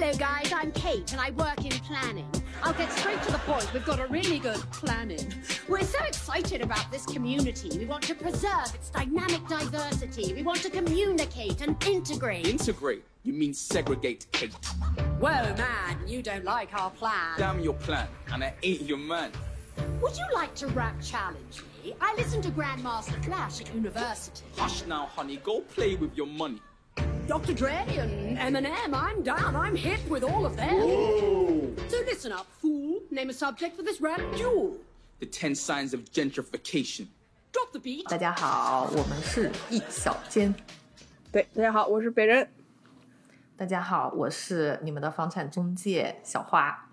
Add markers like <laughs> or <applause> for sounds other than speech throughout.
Hello, guys. I'm Kate, and I work in planning. I'll get straight to the point. We've got a really good planning. We're so excited about this community. We want to preserve its dynamic diversity. We want to communicate and integrate. Integrate? You mean segregate, Kate? Whoa, man, you don't like our plan. Damn your plan, and I ain't your man. Would you like to rap challenge me? I listened to Grandmaster Flash at university. Hush now, honey. Go play with your money. Dr. Dre and Eminem, I'm down. I'm hit with all of them. So listen up, fool. Name a subject for this rap duel. The ten signs of gentrification. Drop the beat. 大家好，我们是易小坚。对，大家好，我是北人。大家好，我是你们的房产中介小花。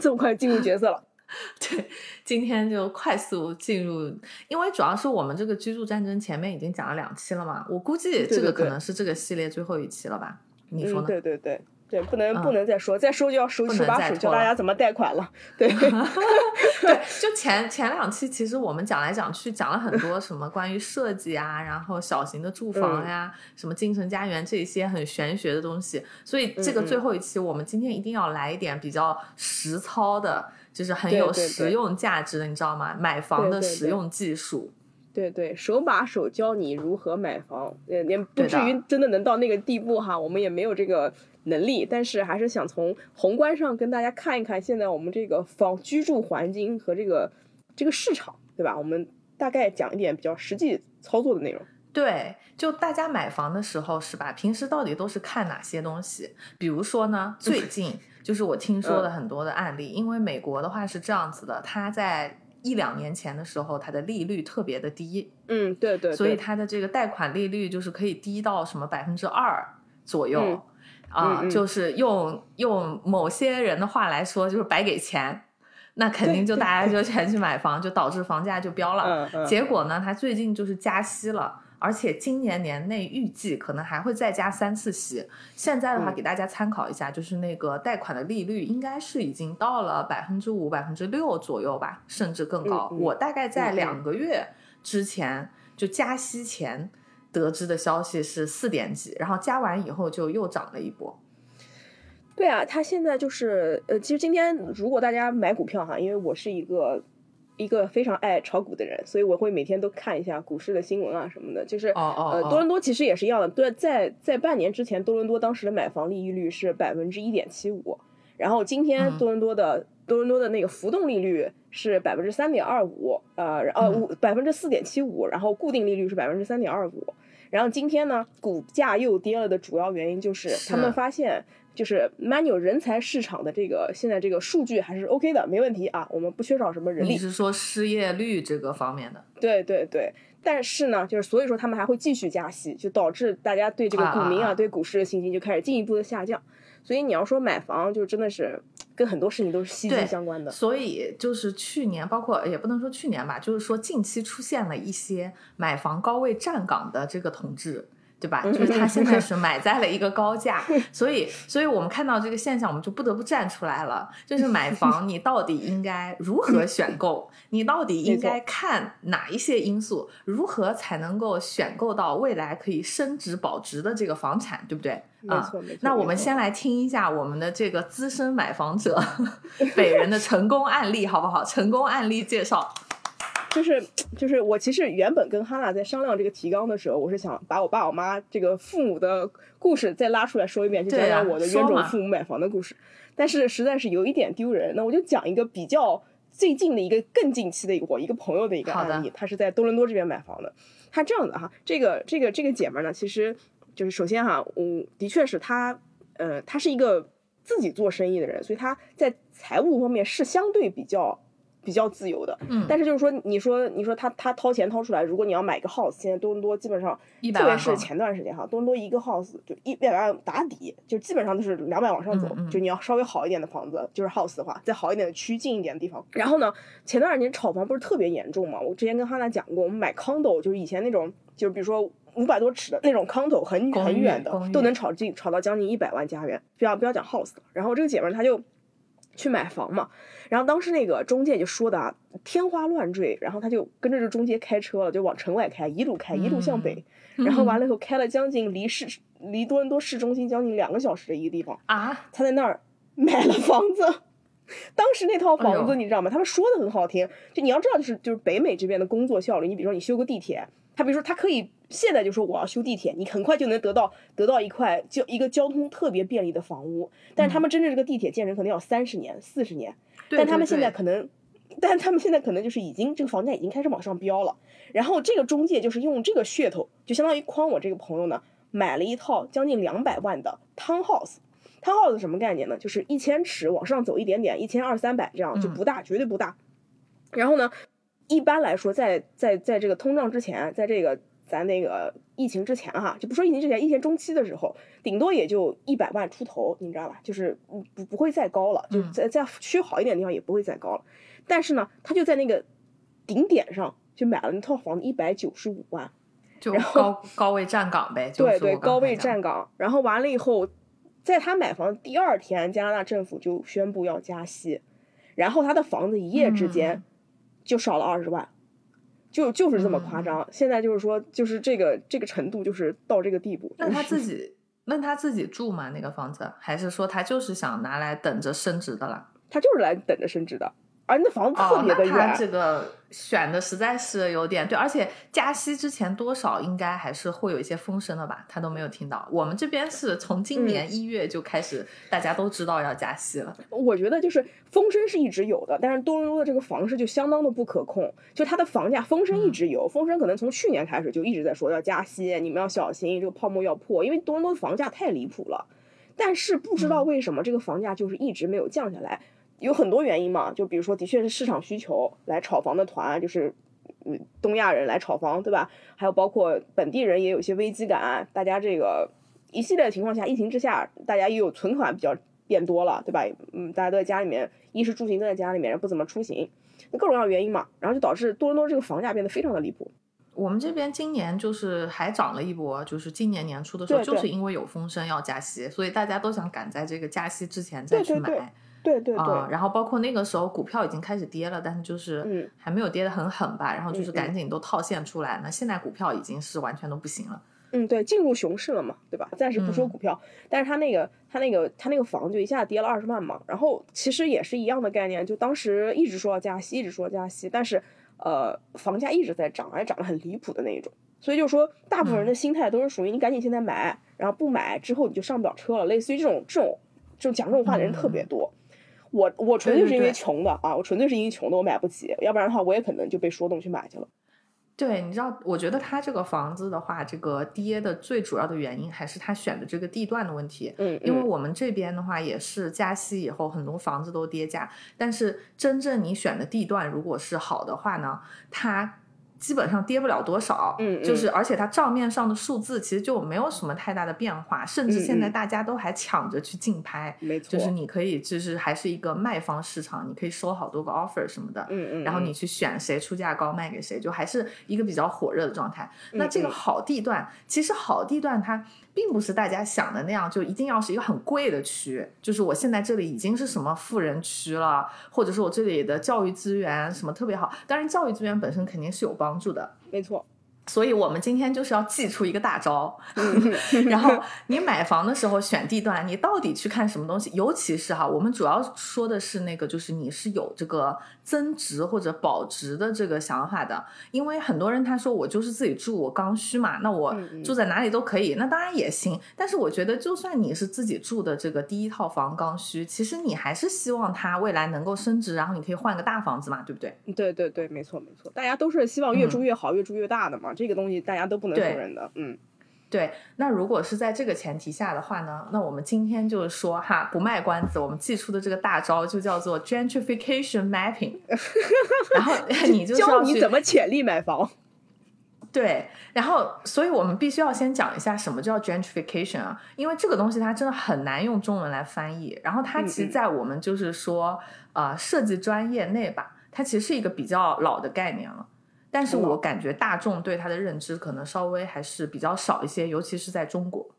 这么快进入角色了？<laughs> 对，今天就快速进入，因为主要是我们这个居住战争前面已经讲了两期了嘛，我估计这个可能是这个系列最后一期了吧？你说呢？嗯对对对对，不能不能再说，再说就要手手把手教大家怎么贷款了。对 <laughs> <laughs> 对，就前前两期其实我们讲来讲去讲了很多什么关于设计啊，然后小型的住房呀，什么精神家园这些很玄学的东西，所以这个最后一期我们今天一定要来一点比较实操的。就是很有实用价值的，你知道吗？买房的实用技术，对对，手把手教你如何买房，也，也不至于真的能到那个地步哈，我们也没有这个能力，但是还是想从宏观上跟大家看一看现在我们这个房居住环境和这个这个市场，对吧？我们大概讲一点比较实际操作的内容。对，就大家买房的时候是吧？平时到底都是看哪些东西？比如说呢，最近。就是我听说的很多的案例，因为美国的话是这样子的，它在一两年前的时候，它的利率特别的低，嗯，对对，所以它的这个贷款利率就是可以低到什么百分之二左右，啊，就是用用某些人的话来说，就是白给钱，那肯定就大家就全去买房，就导致房价就飙了。结果呢，它最近就是加息了。而且今年年内预计可能还会再加三次息。现在的话，给大家参考一下，就是那个贷款的利率应该是已经到了百分之五、百分之六左右吧，甚至更高。我大概在两个月之前就加息前得知的消息是四点几，然后加完以后就又涨了一波。对啊，它现在就是呃，其实今天如果大家买股票哈，因为我是一个。一个非常爱炒股的人，所以我会每天都看一下股市的新闻啊什么的。就是呃，多伦多其实也是一样的。对，在在半年之前，多伦多当时的买房利率是百分之一点七五，然后今天多伦多的多伦多的那个浮动利率是百分之三点二五，呃呃五百分之四点七五，然后固定利率是百分之三点二五。然后今天呢，股价又跌了的主要原因就是他们发现。就是 manual 人才市场的这个现在这个数据还是 OK 的，没问题啊，我们不缺少什么人力。你是说失业率这个方面的？对对对，但是呢，就是所以说他们还会继续加息，就导致大家对这个股民啊，对股市的信心就开始进一步的下降。所以你要说买房，就真的是跟很多事情都是息息相关的。所以就是去年，包括也不能说去年吧，就是说近期出现了一些买房高位站岗的这个同志。对吧？就是他现在是买在了一个高价，<laughs> 所以，所以我们看到这个现象，我们就不得不站出来了。就是买 <laughs> 房，你到底应该如何选购？<laughs> 你到底应该看哪一些因素？如何才能够选购到未来可以升值保值的这个房产？对不对？没错，没错。那我们先来听一下我们的这个资深买房者北人的成功案例，好不好？成功案例介绍。就是就是我其实原本跟哈娜在商量这个提纲的时候，我是想把我爸我妈这个父母的故事再拉出来说一遍，就讲讲我的冤种父母买房的故事。但是实在是有一点丢人，那我就讲一个比较最近的一个更近期的一个我一个朋友的一个案例，他是在多伦多这边买房的。他这样的哈，这个这个这个姐们呢，其实就是首先哈，我的确是她呃，她是一个自己做生意的人，所以她在财务方面是相对比较。比较自由的，嗯，但是就是说，你说你说他他掏钱掏出来，如果你要买一个 house，现在多伦多基本上，特别是前段时间哈，多伦多一个 house 就一百万打底，就基本上都是两百往上走，就你要稍微好一点的房子，就是 house 的话，再好一点的区近一点的地方。然后呢，前段时间炒房不是特别严重嘛？我之前跟哈娜讲过，我们买 condo 就是以前那种，就是比如说五百多尺的那种 condo，很很远的都能炒进炒到将近一百万加元，不要不要讲 house 了。然后这个姐妹她就。去买房嘛。然后当时那个中介就说的啊，天花乱坠，然后他就跟着这中介开车了，就往城外开，一路开，一路向北，然后完了以后开了将近离市离多伦多市中心将近两个小时的一个地方啊，他在那儿买了房子。当时那套房子你知道吗？他们说的很好听，就你要知道，就是就是北美这边的工作效率。你比如说你修个地铁，他比如说他可以现在就说我要修地铁，你很快就能得到得到一块交一个交通特别便利的房屋。但是他们真正这个地铁建成可能要三十年、四十年，但他们现在可能，但他们现在可能就是已经这个房价已经开始往上飙了。然后这个中介就是用这个噱头，就相当于诓我这个朋友呢，买了一套将近两百万的 townhouse。townhouse 什么概念呢？就是一千尺往上走一点点，一千二三百这样就不大，绝对不大。然后呢，一般来说，在在在这个通胀之前，在这个咱那个疫情之前哈，就不说疫情之前，疫情中期的时候，顶多也就一百万出头，你知道吧？就是不不会再高了，就在在区好一点的地方也不会再高了。但是呢，他就在那个顶点上就买了那套房子，一百九十五万，就高高位站岗呗。对 <laughs> 对，高位站岗。然后完了以后。在他买房第二天，加拿大政府就宣布要加息，然后他的房子一夜之间就少了二十万，就就是这么夸张。现在就是说，就是这个这个程度，就是到这个地步。那他自 <laughs> 己，那他自己住吗？那个房子，还是说他就是想拿来等着升值的了？他就是来等着升值的。而那房子特别的远，这个选的实在是有点对，而且加息之前多少应该还是会有一些风声的吧？他都没有听到。我们这边是从今年一月就开始，大家都知道要加息了。我觉得就是风声是一直有的，但是多伦多的这个房市就相当的不可控，就它的房价风声一直有，风声可能从去年开始就一直在说要加息，你们要小心这个泡沫要破，因为多伦多的房价太离谱了。但是不知道为什么这个房价就是一直没有降下来。有很多原因嘛，就比如说，的确是市场需求来炒房的团，就是嗯东亚人来炒房，对吧？还有包括本地人也有一些危机感，大家这个一系列的情况下，疫情之下，大家也有存款比较变多了，对吧？嗯，大家都在家里面，衣食住行都在家里面，不怎么出行，那各种各样原因嘛，然后就导致多伦多这个房价变得非常的离谱。我们这边今年就是还涨了一波，就是今年年初的时候，就是因为有风声要加息，所以大家都想赶在这个加息之前再去买。对对对，然后包括那个时候股票已经开始跌了，但是就是还没有跌得很狠吧，然后就是赶紧都套现出来。那现在股票已经是完全都不行了。嗯，对，进入熊市了嘛，对吧？暂时不说股票，但是他那个他那个他那个房就一下跌了二十万嘛。然后其实也是一样的概念，就当时一直说要加息，一直说加息，但是呃房价一直在涨，还涨得很离谱的那一种。所以就说大部分人的心态都是属于你赶紧现在买，然后不买之后你就上不了车了。类似于这种这种这种讲这种话的人特别多。我我纯粹是因为穷的啊，我纯粹是因为穷的，我买不起，要不然的话我也可能就被说动去买去了。对，你知道，我觉得他这个房子的话，这个跌的最主要的原因还是他选的这个地段的问题。嗯，因为我们这边的话也是加息以后，很多房子都跌价，但是真正你选的地段如果是好的话呢，它。基本上跌不了多少，嗯，就是而且它账面上的数字其实就没有什么太大的变化，甚至现在大家都还抢着去竞拍，没错，就是你可以就是还是一个卖方市场，你可以收好多个 offer 什么的，嗯嗯，然后你去选谁出价高卖给谁，就还是一个比较火热的状态。那这个好地段，其实好地段它。并不是大家想的那样，就一定要是一个很贵的区。就是我现在这里已经是什么富人区了，或者是我这里的教育资源什么特别好。当然，教育资源本身肯定是有帮助的，没错。所以我们今天就是要祭出一个大招，<laughs> 然后你买房的时候选地段，你到底去看什么东西？尤其是哈，我们主要说的是那个，就是你是有这个增值或者保值的这个想法的。因为很多人他说我就是自己住，我刚需嘛，那我住在哪里都可以，那当然也行。但是我觉得，就算你是自己住的这个第一套房刚需，其实你还是希望它未来能够升值，然后你可以换个大房子嘛，对不对？对对对，没错没错，大家都是希望越住越好，越住越大的嘛。这个东西大家都不能否认的，嗯，对。那如果是在这个前提下的话呢，那我们今天就是说哈，不卖关子，我们寄出的这个大招就叫做 gentrification mapping，<laughs> 然后你就教你怎么潜力买房。对，然后所以我们必须要先讲一下什么叫 gentrification 啊，因为这个东西它真的很难用中文来翻译。然后它其实，在我们就是说呃设计专业内吧，它其实是一个比较老的概念了。但是我感觉大众对它的认知可能稍微还是比较少一些，尤其是在中国。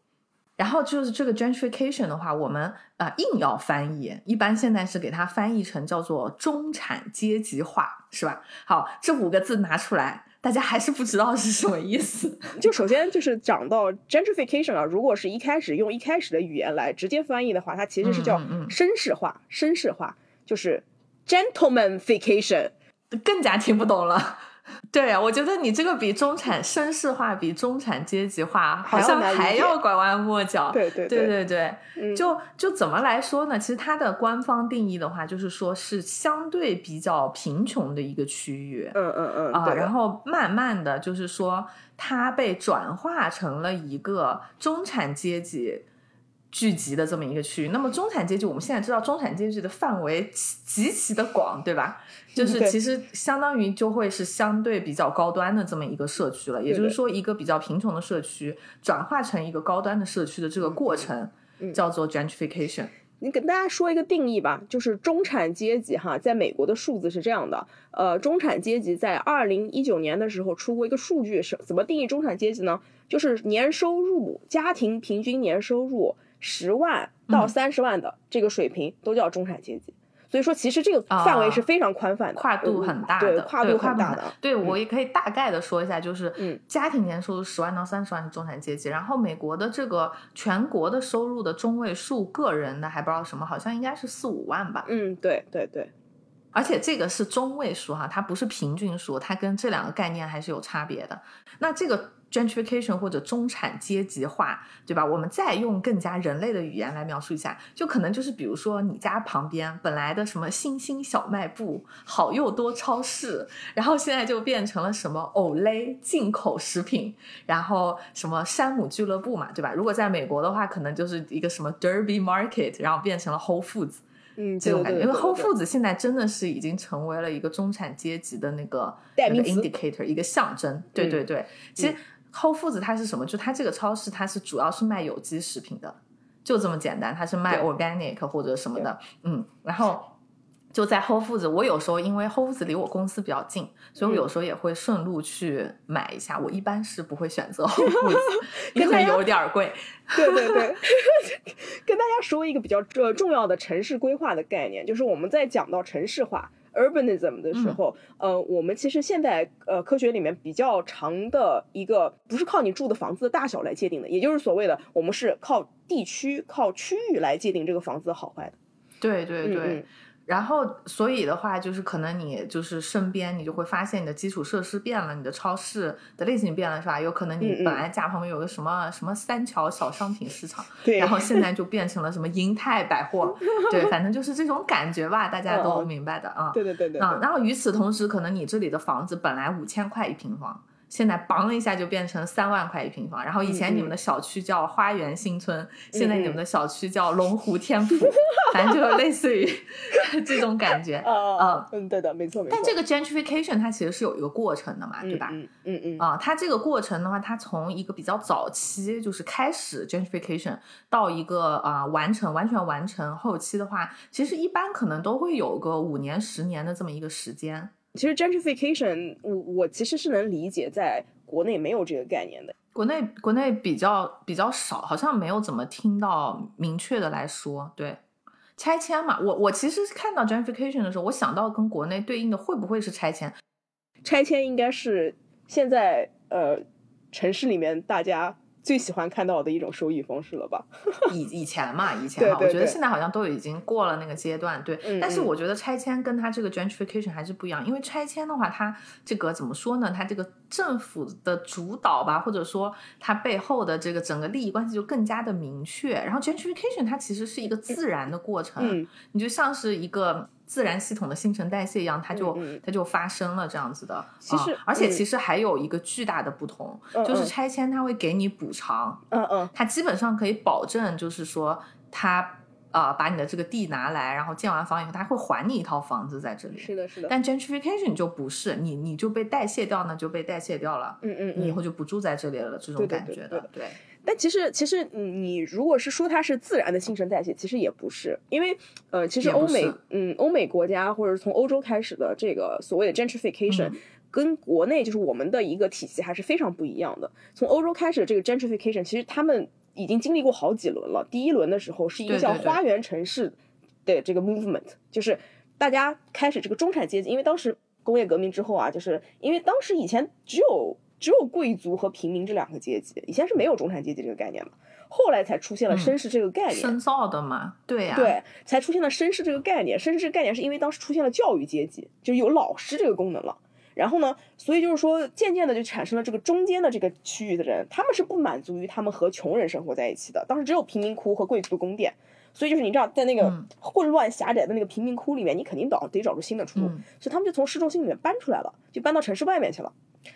然后就是这个 gentrification 的话，我们啊、呃、硬要翻译，一般现在是给它翻译成叫做中产阶级化，是吧？好，这五个字拿出来，大家还是不知道是什么意思。<laughs> 就首先就是讲到 gentrification 啊，如果是一开始用一开始的语言来直接翻译的话，它其实是叫绅士化，绅士化就是 gentlemanification，更加听不懂了。<laughs> 对啊，我觉得你这个比中产绅士化、比中产阶级化好像还要拐弯抹角。对对对对对，嗯、就就怎么来说呢？其实它的官方定义的话，就是说是相对比较贫穷的一个区域。嗯嗯嗯啊，然后慢慢的就是说，它被转化成了一个中产阶级。聚集的这么一个区域，那么中产阶级，我们现在知道中产阶级的范围极其的广，对吧？就是其实相当于就会是相对比较高端的这么一个社区了。也就是说，一个比较贫穷的社区转化成一个高端的社区的这个过程，叫做 gentrification。你给大家说一个定义吧，就是中产阶级哈，在美国的数字是这样的，呃，中产阶级在二零一九年的时候出过一个数据，是怎么定义中产阶级呢？就是年收入家庭平均年收入。十万到三十万的这个水平都叫中产阶级，所以说其实这个范围是非常宽泛的，跨度很大的，对，跨度很大的。对我也可以大概的说一下，就是嗯，家庭年收入十万到三十万是中产阶级，然后美国的这个全国的收入的中位数，个人的还不知道什么，好像应该是四五万吧。嗯，对对对，而且这个是中位数哈，它不是平均数，它跟这两个概念还是有差别的。那这个。Gentrification 或者中产阶级化，对吧？我们再用更加人类的语言来描述一下，就可能就是比如说你家旁边本来的什么新兴小卖部、好又多超市，然后现在就变成了什么 Olay 进口食品，然后什么山姆俱乐部嘛，对吧？如果在美国的话，可能就是一个什么 Derby Market，然后变成了 Whole Foods，嗯，这种感觉。因为 Whole Foods 现在真的是已经成为了一个中产阶级的那个那个 indicator，一个象征。对对对，其实。Whole Foods 它是什么？就它这个超市，它是主要是卖有机食品的，就这么简单。它是卖 organic 或者什么的，嗯。然后就在 Whole Foods，我有时候因为 Whole Foods 离我公司比较近，所以我有时候也会顺路去买一下。我一般是不会选择 <laughs> Whole Foods，因为有点贵。<laughs> 对对对，跟大家说一个比较呃重要的城市规划的概念，就是我们在讲到城市化。Urbanism 的时候，嗯、呃，我们其实现在呃科学里面比较长的一个，不是靠你住的房子的大小来界定的，也就是所谓的我们是靠地区、靠区域来界定这个房子的好坏的。对对对。嗯嗯然后，所以的话，就是可能你就是身边，你就会发现你的基础设施变了，你的超市的类型变了，是吧？有可能你本来家旁边有个什么什么三桥小商品市场，<laughs> 对，然后现在就变成了什么银泰百货，<laughs> 对，反正就是这种感觉吧，大家都明白的啊。对对对对。啊，然后与此同时，可能你这里的房子本来五千块一平方。现在梆一下就变成三万块一平方，然后以前你们的小区叫花园新村，嗯、现在你们的小区叫龙湖天 <laughs> 府，反正就类似于 <laughs> 这种感觉。啊，嗯，对的，没错没错。但这个 gentrification 它其实是有一个过程的嘛，对吧？嗯嗯嗯。啊，它这个过程的话，它从一个比较早期就是开始 gentrification 到一个啊、呃、完成完全完成后期的话，其实一般可能都会有个五年十年的这么一个时间。其实 gentrification，我我其实是能理解，在国内没有这个概念的。国内国内比较比较少，好像没有怎么听到明确的来说。对，拆迁嘛，我我其实看到 gentrification 的时候，我想到跟国内对应的会不会是拆迁？拆迁应该是现在呃城市里面大家最喜欢看到的一种收益方式了吧？<laughs> 以以前嘛，以前嘛，我觉得现在好像都已经过了那个阶段，对。嗯、但是我觉得拆迁跟它这个 gentrification 还是不一样，因为拆迁的话，它这个怎么说呢？它这个政府的主导吧，或者说它背后的这个整个利益关系就更加的明确。然后 gentrification 它其实是一个自然的过程，嗯、你就像是一个。自然系统的新陈代谢一样，它就、嗯、它就发生了这样子的。其实，啊、而且其实还有一个巨大的不同，嗯、就是拆迁它会给你补偿。嗯嗯，它基本上可以保证，就是说它呃把你的这个地拿来，然后建完房以后，它会还你一套房子在这里。是的，是的。但 gentrification 就不是，你你就被代谢掉，呢就被代谢掉了。嗯嗯，你以后就不住在这里了，这种感觉的。对。但其实，其实你如果是说它是自然的新陈代谢，其实也不是，因为呃，其实欧美，嗯，欧美国家或者从欧洲开始的这个所谓的 gentrification，、嗯、跟国内就是我们的一个体系还是非常不一样的。从欧洲开始的这个 gentrification，其实他们已经经历过好几轮了。第一轮的时候是一个叫花园城市的这个 movement，就是大家开始这个中产阶级，因为当时工业革命之后啊，就是因为当时以前只有只有贵族和平民这两个阶级，以前是没有中产阶级这个概念的。后来才出现了绅士这个概念，深造的嘛，对呀，对，才出现了绅士这个概念。绅士这个概念是因为当时出现了教育阶级，就有老师这个功能了。然后呢，所以就是说，渐渐的就产生了这个中间的这个区域的人，他们是不满足于他们和穷人生活在一起的。当时只有贫民窟和贵族宫殿，所以就是你知道，在那个混乱狭窄的那个贫民窟里面，你肯定找得找出新的出路。所以他们就从市中心里面搬出来了，就搬到城市外面去了。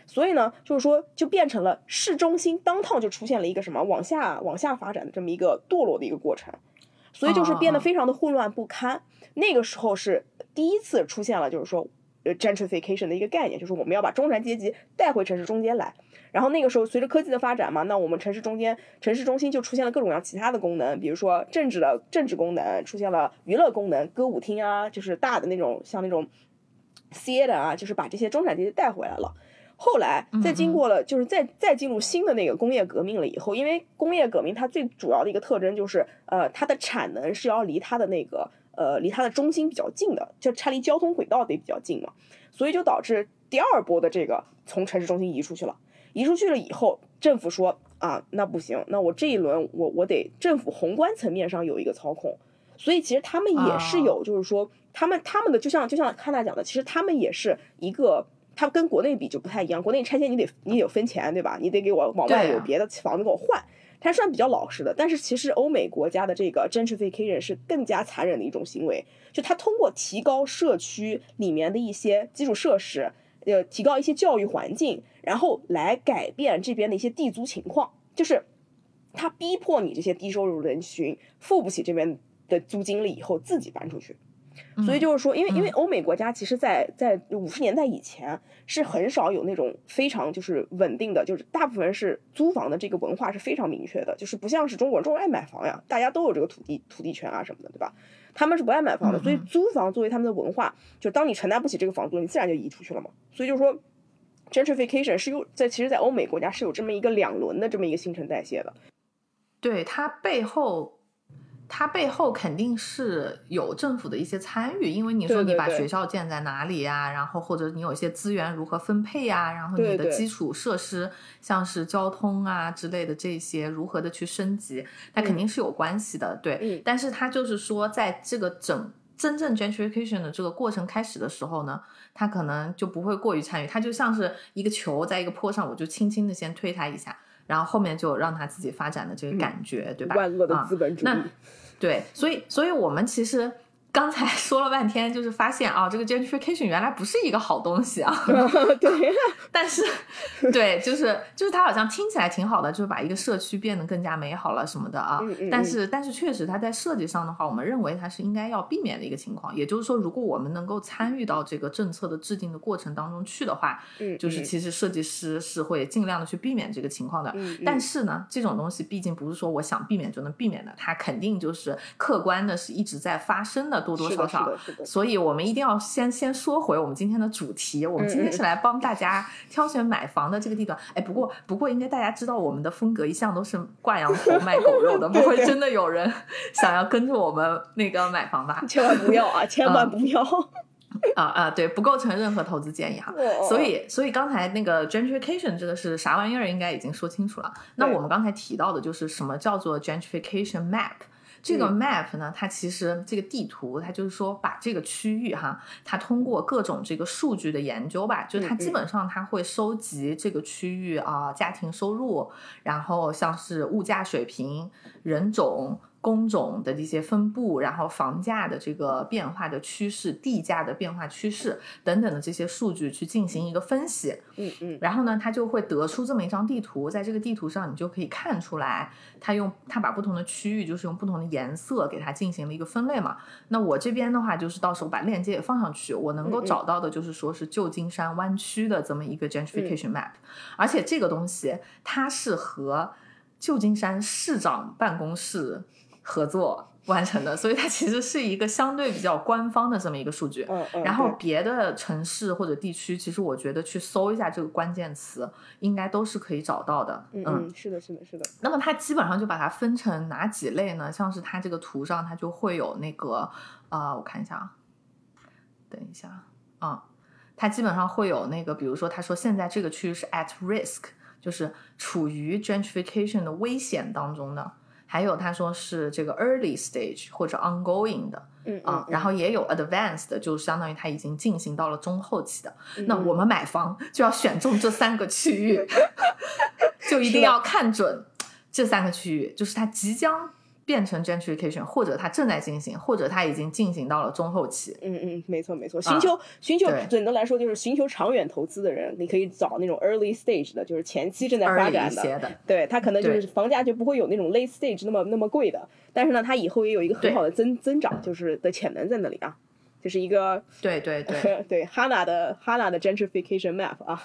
所以呢，就是说，就变成了市中心当趟就出现了一个什么往下往下发展的这么一个堕落的一个过程，所以就是变得非常的混乱不堪。那个时候是第一次出现了，就是说，呃，gentrification 的一个概念，就是我们要把中产阶级带回城市中间来。然后那个时候随着科技的发展嘛，那我们城市中间城市中心就出现了各种各样其他的功能，比如说政治的政治功能，出现了娱乐功能，歌舞厅啊，就是大的那种像那种 theater 啊，就是把这些中产阶级带回来了。后来，再经过了，就是再再进入新的那个工业革命了以后，因为工业革命它最主要的一个特征就是，呃，它的产能是要离它的那个，呃，离它的中心比较近的，就它离交通轨道得比较近嘛，所以就导致第二波的这个从城市中心移出去了，移出去了以后，政府说啊，那不行，那我这一轮我我得政府宏观层面上有一个操控，所以其实他们也是有，就是说他们他们的就像就像康纳讲的，其实他们也是一个。它跟国内比就不太一样，国内拆迁你得你得分钱，对吧？你得给我往外有别的房子给我换，它算比较老实的。但是其实欧美国家的这个 gentrification 是更加残忍的一种行为，就它通过提高社区里面的一些基础设施，呃，提高一些教育环境，然后来改变这边的一些地租情况，就是它逼迫你这些低收入人群付不起这边的租金了以后自己搬出去。所以就是说，因为因为欧美国家其实，在在五十年代以前是很少有那种非常就是稳定的，就是大部分人是租房的这个文化是非常明确的，就是不像是中国人，中国人爱买房呀，大家都有这个土地土地权啊什么的，对吧？他们是不爱买房的，所以租房作为他们的文化，就当你承担不起这个房租，你自然就移出去了嘛。所以就是说，gentrification 是有在其实，在欧美国家是有这么一个两轮的这么一个新陈代谢的，对它背后。它背后肯定是有政府的一些参与，因为你说你把学校建在哪里呀，然后或者你有一些资源如何分配呀，然后你的基础设施像是交通啊之类的这些如何的去升级，它肯定是有关系的，对。但是它就是说，在这个整真正 gentrification 的这个过程开始的时候呢，它可能就不会过于参与，它就像是一个球在一个坡上，我就轻轻的先推它一下。然后后面就让他自己发展的这个感觉，对吧？万恶的资本主义。对，所以，所以我们其实。刚才说了半天，就是发现啊，这个 gentrification 原来不是一个好东西啊。<laughs> 对，<laughs> 但是，对，就是就是它好像听起来挺好的，就是把一个社区变得更加美好了什么的啊。但是，但是确实它在设计上的话，我们认为它是应该要避免的一个情况。也就是说，如果我们能够参与到这个政策的制定的过程当中去的话，就是其实设计师是会尽量的去避免这个情况的。但是呢，这种东西毕竟不是说我想避免就能避免的，它肯定就是客观的是一直在发生的。多多少少，所以我们一定要先先说回我们今天的主题。我们今天是来帮大家挑选买房的这个地段。哎，不过不过，应该大家知道我们的风格一向都是挂羊头卖狗肉的，<laughs> 不会真的有人想要跟着我们那个买房吧？千万不要啊！<laughs> 千万不要 <laughs> 啊啊！对，不构成任何投资建议哈。所以所以刚才那个 gentrification 这个是啥玩意儿，应该已经说清楚了。那我们刚才提到的就是什么叫做 gentrification map？这个 map 呢，它其实这个地图，它就是说把这个区域哈，它通过各种这个数据的研究吧，就它基本上它会收集这个区域啊家庭收入，然后像是物价水平、人种。工种的这些分布，然后房价的这个变化的趋势、地价的变化趋势等等的这些数据去进行一个分析，嗯嗯，然后呢，它就会得出这么一张地图，在这个地图上，你就可以看出来，它用它把不同的区域，就是用不同的颜色给它进行了一个分类嘛。那我这边的话，就是到时候把链接也放上去，我能够找到的就是说是旧金山湾区的这么一个 gentrification map，而且这个东西它是和旧金山市长办公室。合作完成的，<laughs> 所以它其实是一个相对比较官方的这么一个数据。嗯嗯。然后别的城市或者地区，其实我觉得去搜一下这个关键词，应该都是可以找到的。嗯嗯，是的，是的，是的。那么它基本上就把它分成哪几类呢？像是它这个图上，它就会有那个呃，我看一下啊，等一下啊，它基本上会有那个，比如说他说现在这个区域是 at risk，就是处于 gentrification 的危险当中的。还有他说是这个 early stage 或者 ongoing 的，嗯啊，然后也有 advanced，就相当于它已经进行到了中后期的。嗯那我们买房就要选中这三个区域，<laughs> 就一定要看准这三个区域，就是它即将。变成 gentrification，或者它正在进行，或者它已经进行到了中后期。嗯嗯，没错没错。寻求寻求，总的来说就是寻求长远投资的人，你可以找那种 early stage 的，就是前期正在发展的。对，它可能就是房价就不会有那种 late stage 那么那么贵的，但是呢，它以后也有一个很好的增增长，就是的潜能在那里啊。就是一个对对对 <laughs> 对 Hana 的 Hana 的 gentrification map 啊。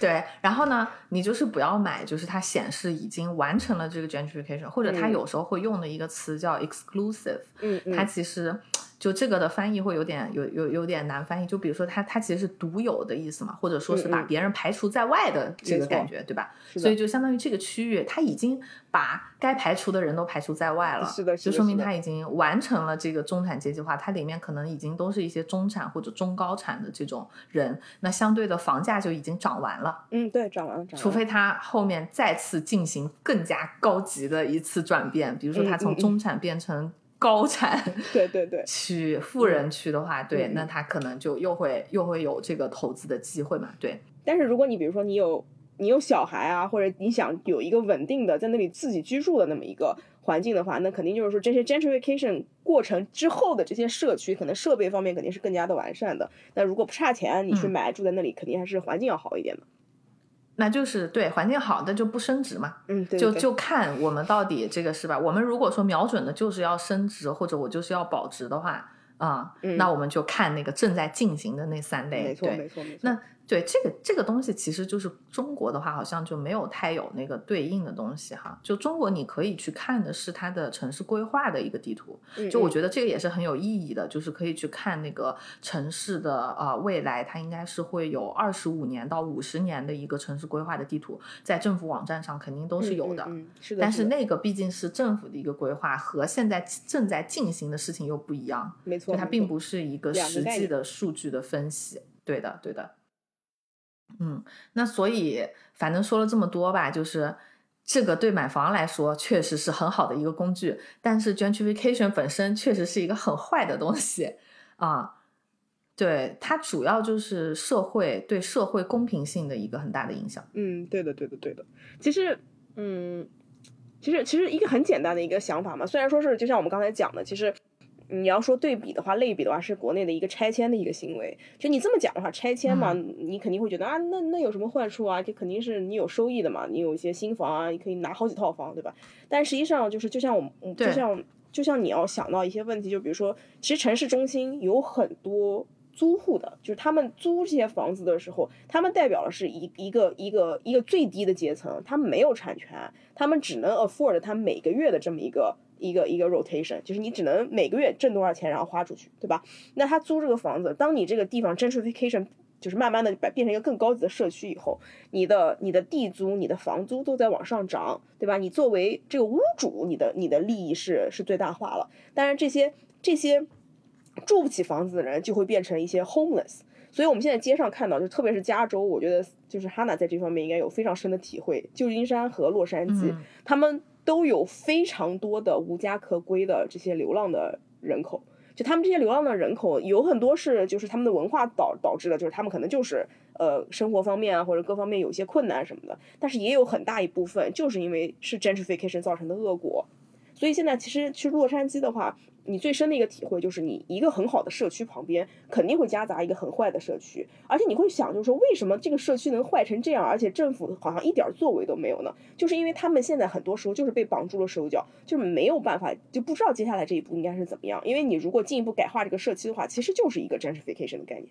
对，然后呢，你就是不要买，就是它显示已经完成了这个 gentrification，或者它有时候会用的一个词叫 exclusive，嗯，它其实。就这个的翻译会有点有有有点难翻译，就比如说它它其实是独有的意思嘛，或者说是把别人排除在外的这个感觉，对吧？所以就相当于这个区域，它已经把该排除的人都排除在外了，是的，就说明它已经完成了这个中产阶级化，它里面可能已经都是一些中产或者中高产的这种人，那相对的房价就已经涨完了，嗯，对，涨完了，除非它后面再次进行更加高级的一次转变，比如说它从中产变成。高产 <laughs> 对对对区富人区的话，对，那他可能就又会又会有这个投资的机会嘛，对。但是如果你比如说你有你有小孩啊，或者你想有一个稳定的在那里自己居住的那么一个环境的话，那肯定就是说这些 gentrification 过程之后的这些社区，可能设备方面肯定是更加的完善的。那如果不差钱，你去买住在那里，肯定还是环境要好一点的。那就是对环境好的就不升值嘛，嗯，就就看我们到底这个是吧？我们如果说瞄准的就是要升值，或者我就是要保值的话，啊，那我们就看那个正在进行的那三类，没错，没错，没错。那对这个这个东西，其实就是中国的话，好像就没有太有那个对应的东西哈。就中国，你可以去看的是它的城市规划的一个地图。就我觉得这个也是很有意义的，就是可以去看那个城市的呃未来，它应该是会有二十五年到五十年的一个城市规划的地图，在政府网站上肯定都是有的。是的。但是那个毕竟是政府的一个规划，和现在正在进行的事情又不一样。没错。它并不是一个实际的数据的分析。对的，对的。嗯，那所以反正说了这么多吧，就是这个对买房来说确实是很好的一个工具，但是 gentrification 本身确实是一个很坏的东西啊。对它主要就是社会对社会公平性的一个很大的影响。嗯，对的，对的，对的。其实，嗯，其实其实一个很简单的一个想法嘛，虽然说是就像我们刚才讲的，其实。你要说对比的话，类比的话是国内的一个拆迁的一个行为。就你这么讲的话，拆迁嘛，你肯定会觉得啊，那那有什么坏处啊？这肯定是你有收益的嘛，你有一些新房啊，你可以拿好几套房，对吧？但实际上就是，就像我们，就像就像你要想到一些问题，就比如说，其实城市中心有很多租户的，就是他们租这些房子的时候，他们代表的是一一个一个一个最低的阶层，他们没有产权，他们只能 afford 他每个月的这么一个。一个一个 rotation，就是你只能每个月挣多少钱，然后花出去，对吧？那他租这个房子，当你这个地方 gentrification 就是慢慢的变变成一个更高级的社区以后，你的你的地租、你的房租都在往上涨，对吧？你作为这个屋主，你的你的利益是是最大化了。当然，这些这些住不起房子的人就会变成一些 homeless。所以我们现在街上看到，就特别是加州，我觉得就是哈娜在这方面应该有非常深的体会。旧金山和洛杉矶，他们。都有非常多的无家可归的这些流浪的人口，就他们这些流浪的人口有很多是就是他们的文化导导致的，就是他们可能就是呃生活方面啊或者各方面有些困难什么的，但是也有很大一部分就是因为是 gentrification 造成的恶果，所以现在其实去洛杉矶的话。你最深的一个体会就是，你一个很好的社区旁边肯定会夹杂一个很坏的社区，而且你会想，就是说为什么这个社区能坏成这样，而且政府好像一点作为都没有呢？就是因为他们现在很多时候就是被绑住了手脚，就是没有办法，就不知道接下来这一步应该是怎么样。因为你如果进一步改化这个社区的话，其实就是一个 gentrification 的概念。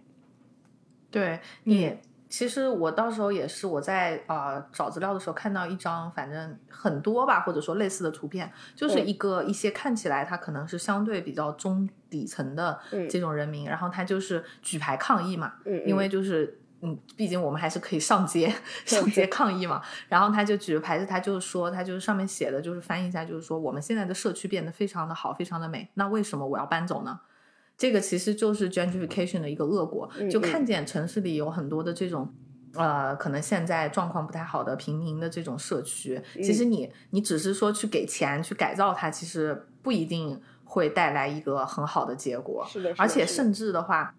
对你。其实我到时候也是我在啊找资料的时候看到一张，反正很多吧，或者说类似的图片，就是一个一些看起来他可能是相对比较中底层的这种人民，然后他就是举牌抗议嘛，因为就是。嗯，毕竟我们还是可以上街 <laughs> 上街抗议嘛。然后他就举着牌子，他就说，他就是上面写的就是翻译一下，就是说我们现在的社区变得非常的好，非常的美。那为什么我要搬走呢？这个其实就是 gentrification 的一个恶果，就看见城市里有很多的这种呃，可能现在状况不太好的平民的这种社区，其实你你只是说去给钱去改造它，其实不一定会带来一个很好的结果。是的，而且甚至的话。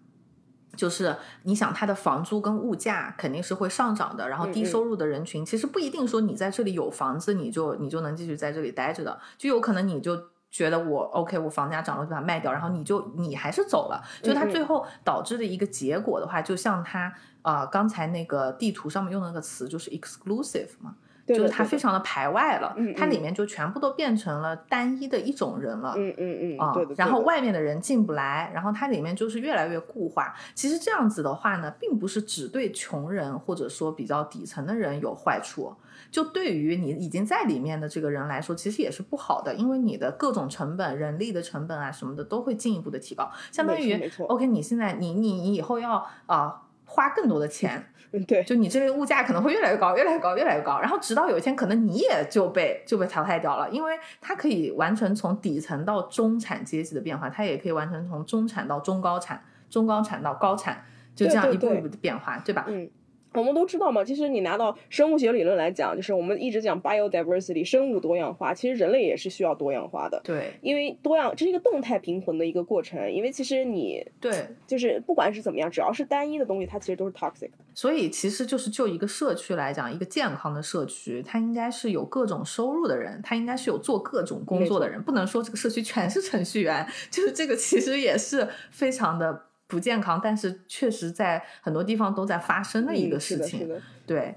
就是你想，它的房租跟物价肯定是会上涨的。然后低收入的人群，其实不一定说你在这里有房子，你就你就能继续在这里待着的。就有可能你就觉得我 OK，我房价涨了就把它卖掉，然后你就你还是走了。就它最后导致的一个结果的话，就像它啊刚才那个地图上面用的那个词，就是 exclusive 嘛。就是它非常的排外了，它里面就全部都变成了单一的一种人了，嗯嗯嗯，啊，然后外面的人进不来，然后它里面就是越来越固化。其实这样子的话呢，并不是只对穷人或者说比较底层的人有坏处，就对于你已经在里面的这个人来说，其实也是不好的，因为你的各种成本、人力的成本啊什么的都会进一步的提高，相当于 OK，你现在你你你以后要啊花更多的钱。<laughs> 嗯，对，就你这个物价可能会越来越高，越来越高，越来越高，然后直到有一天，可能你也就被就被淘汰掉了，因为它可以完成从底层到中产阶级的变化，它也可以完成从中产到中高产，中高产到高产，就这样一步一步的变化，对吧？嗯。我们都知道嘛，其实你拿到生物学理论来讲，就是我们一直讲 biodiversity 生物多样化，其实人类也是需要多样化的。对，因为多样这是一个动态平衡的一个过程。因为其实你对，就是不管是怎么样，只要是单一的东西，它其实都是 toxic。所以其实就是就一个社区来讲，一个健康的社区，它应该是有各种收入的人，它应该是有做各种工作的人，不能说这个社区全是程序员，<laughs> 就是这个其实也是非常的。不健康，但是确实在很多地方都在发生的一个事情，对，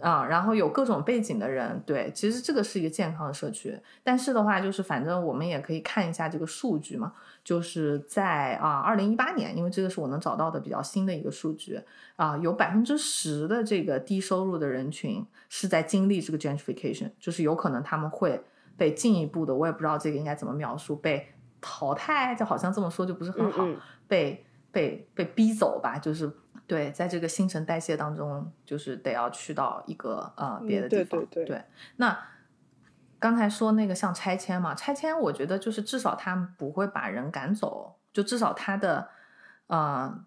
啊，然后有各种背景的人，对，其实这个是一个健康的社区。但是的话，就是反正我们也可以看一下这个数据嘛，就是在啊，二零一八年，因为这个是我能找到的比较新的一个数据啊，有百分之十的这个低收入的人群是在经历这个 gentrification，就是有可能他们会被进一步的，我也不知道这个应该怎么描述，被淘汰，就好像这么说就不是很好，被。被被逼走吧，就是对，在这个新陈代谢当中，就是得要去到一个呃别的地方。对对对。那刚才说那个像拆迁嘛，拆迁我觉得就是至少他们不会把人赶走，就至少他的呃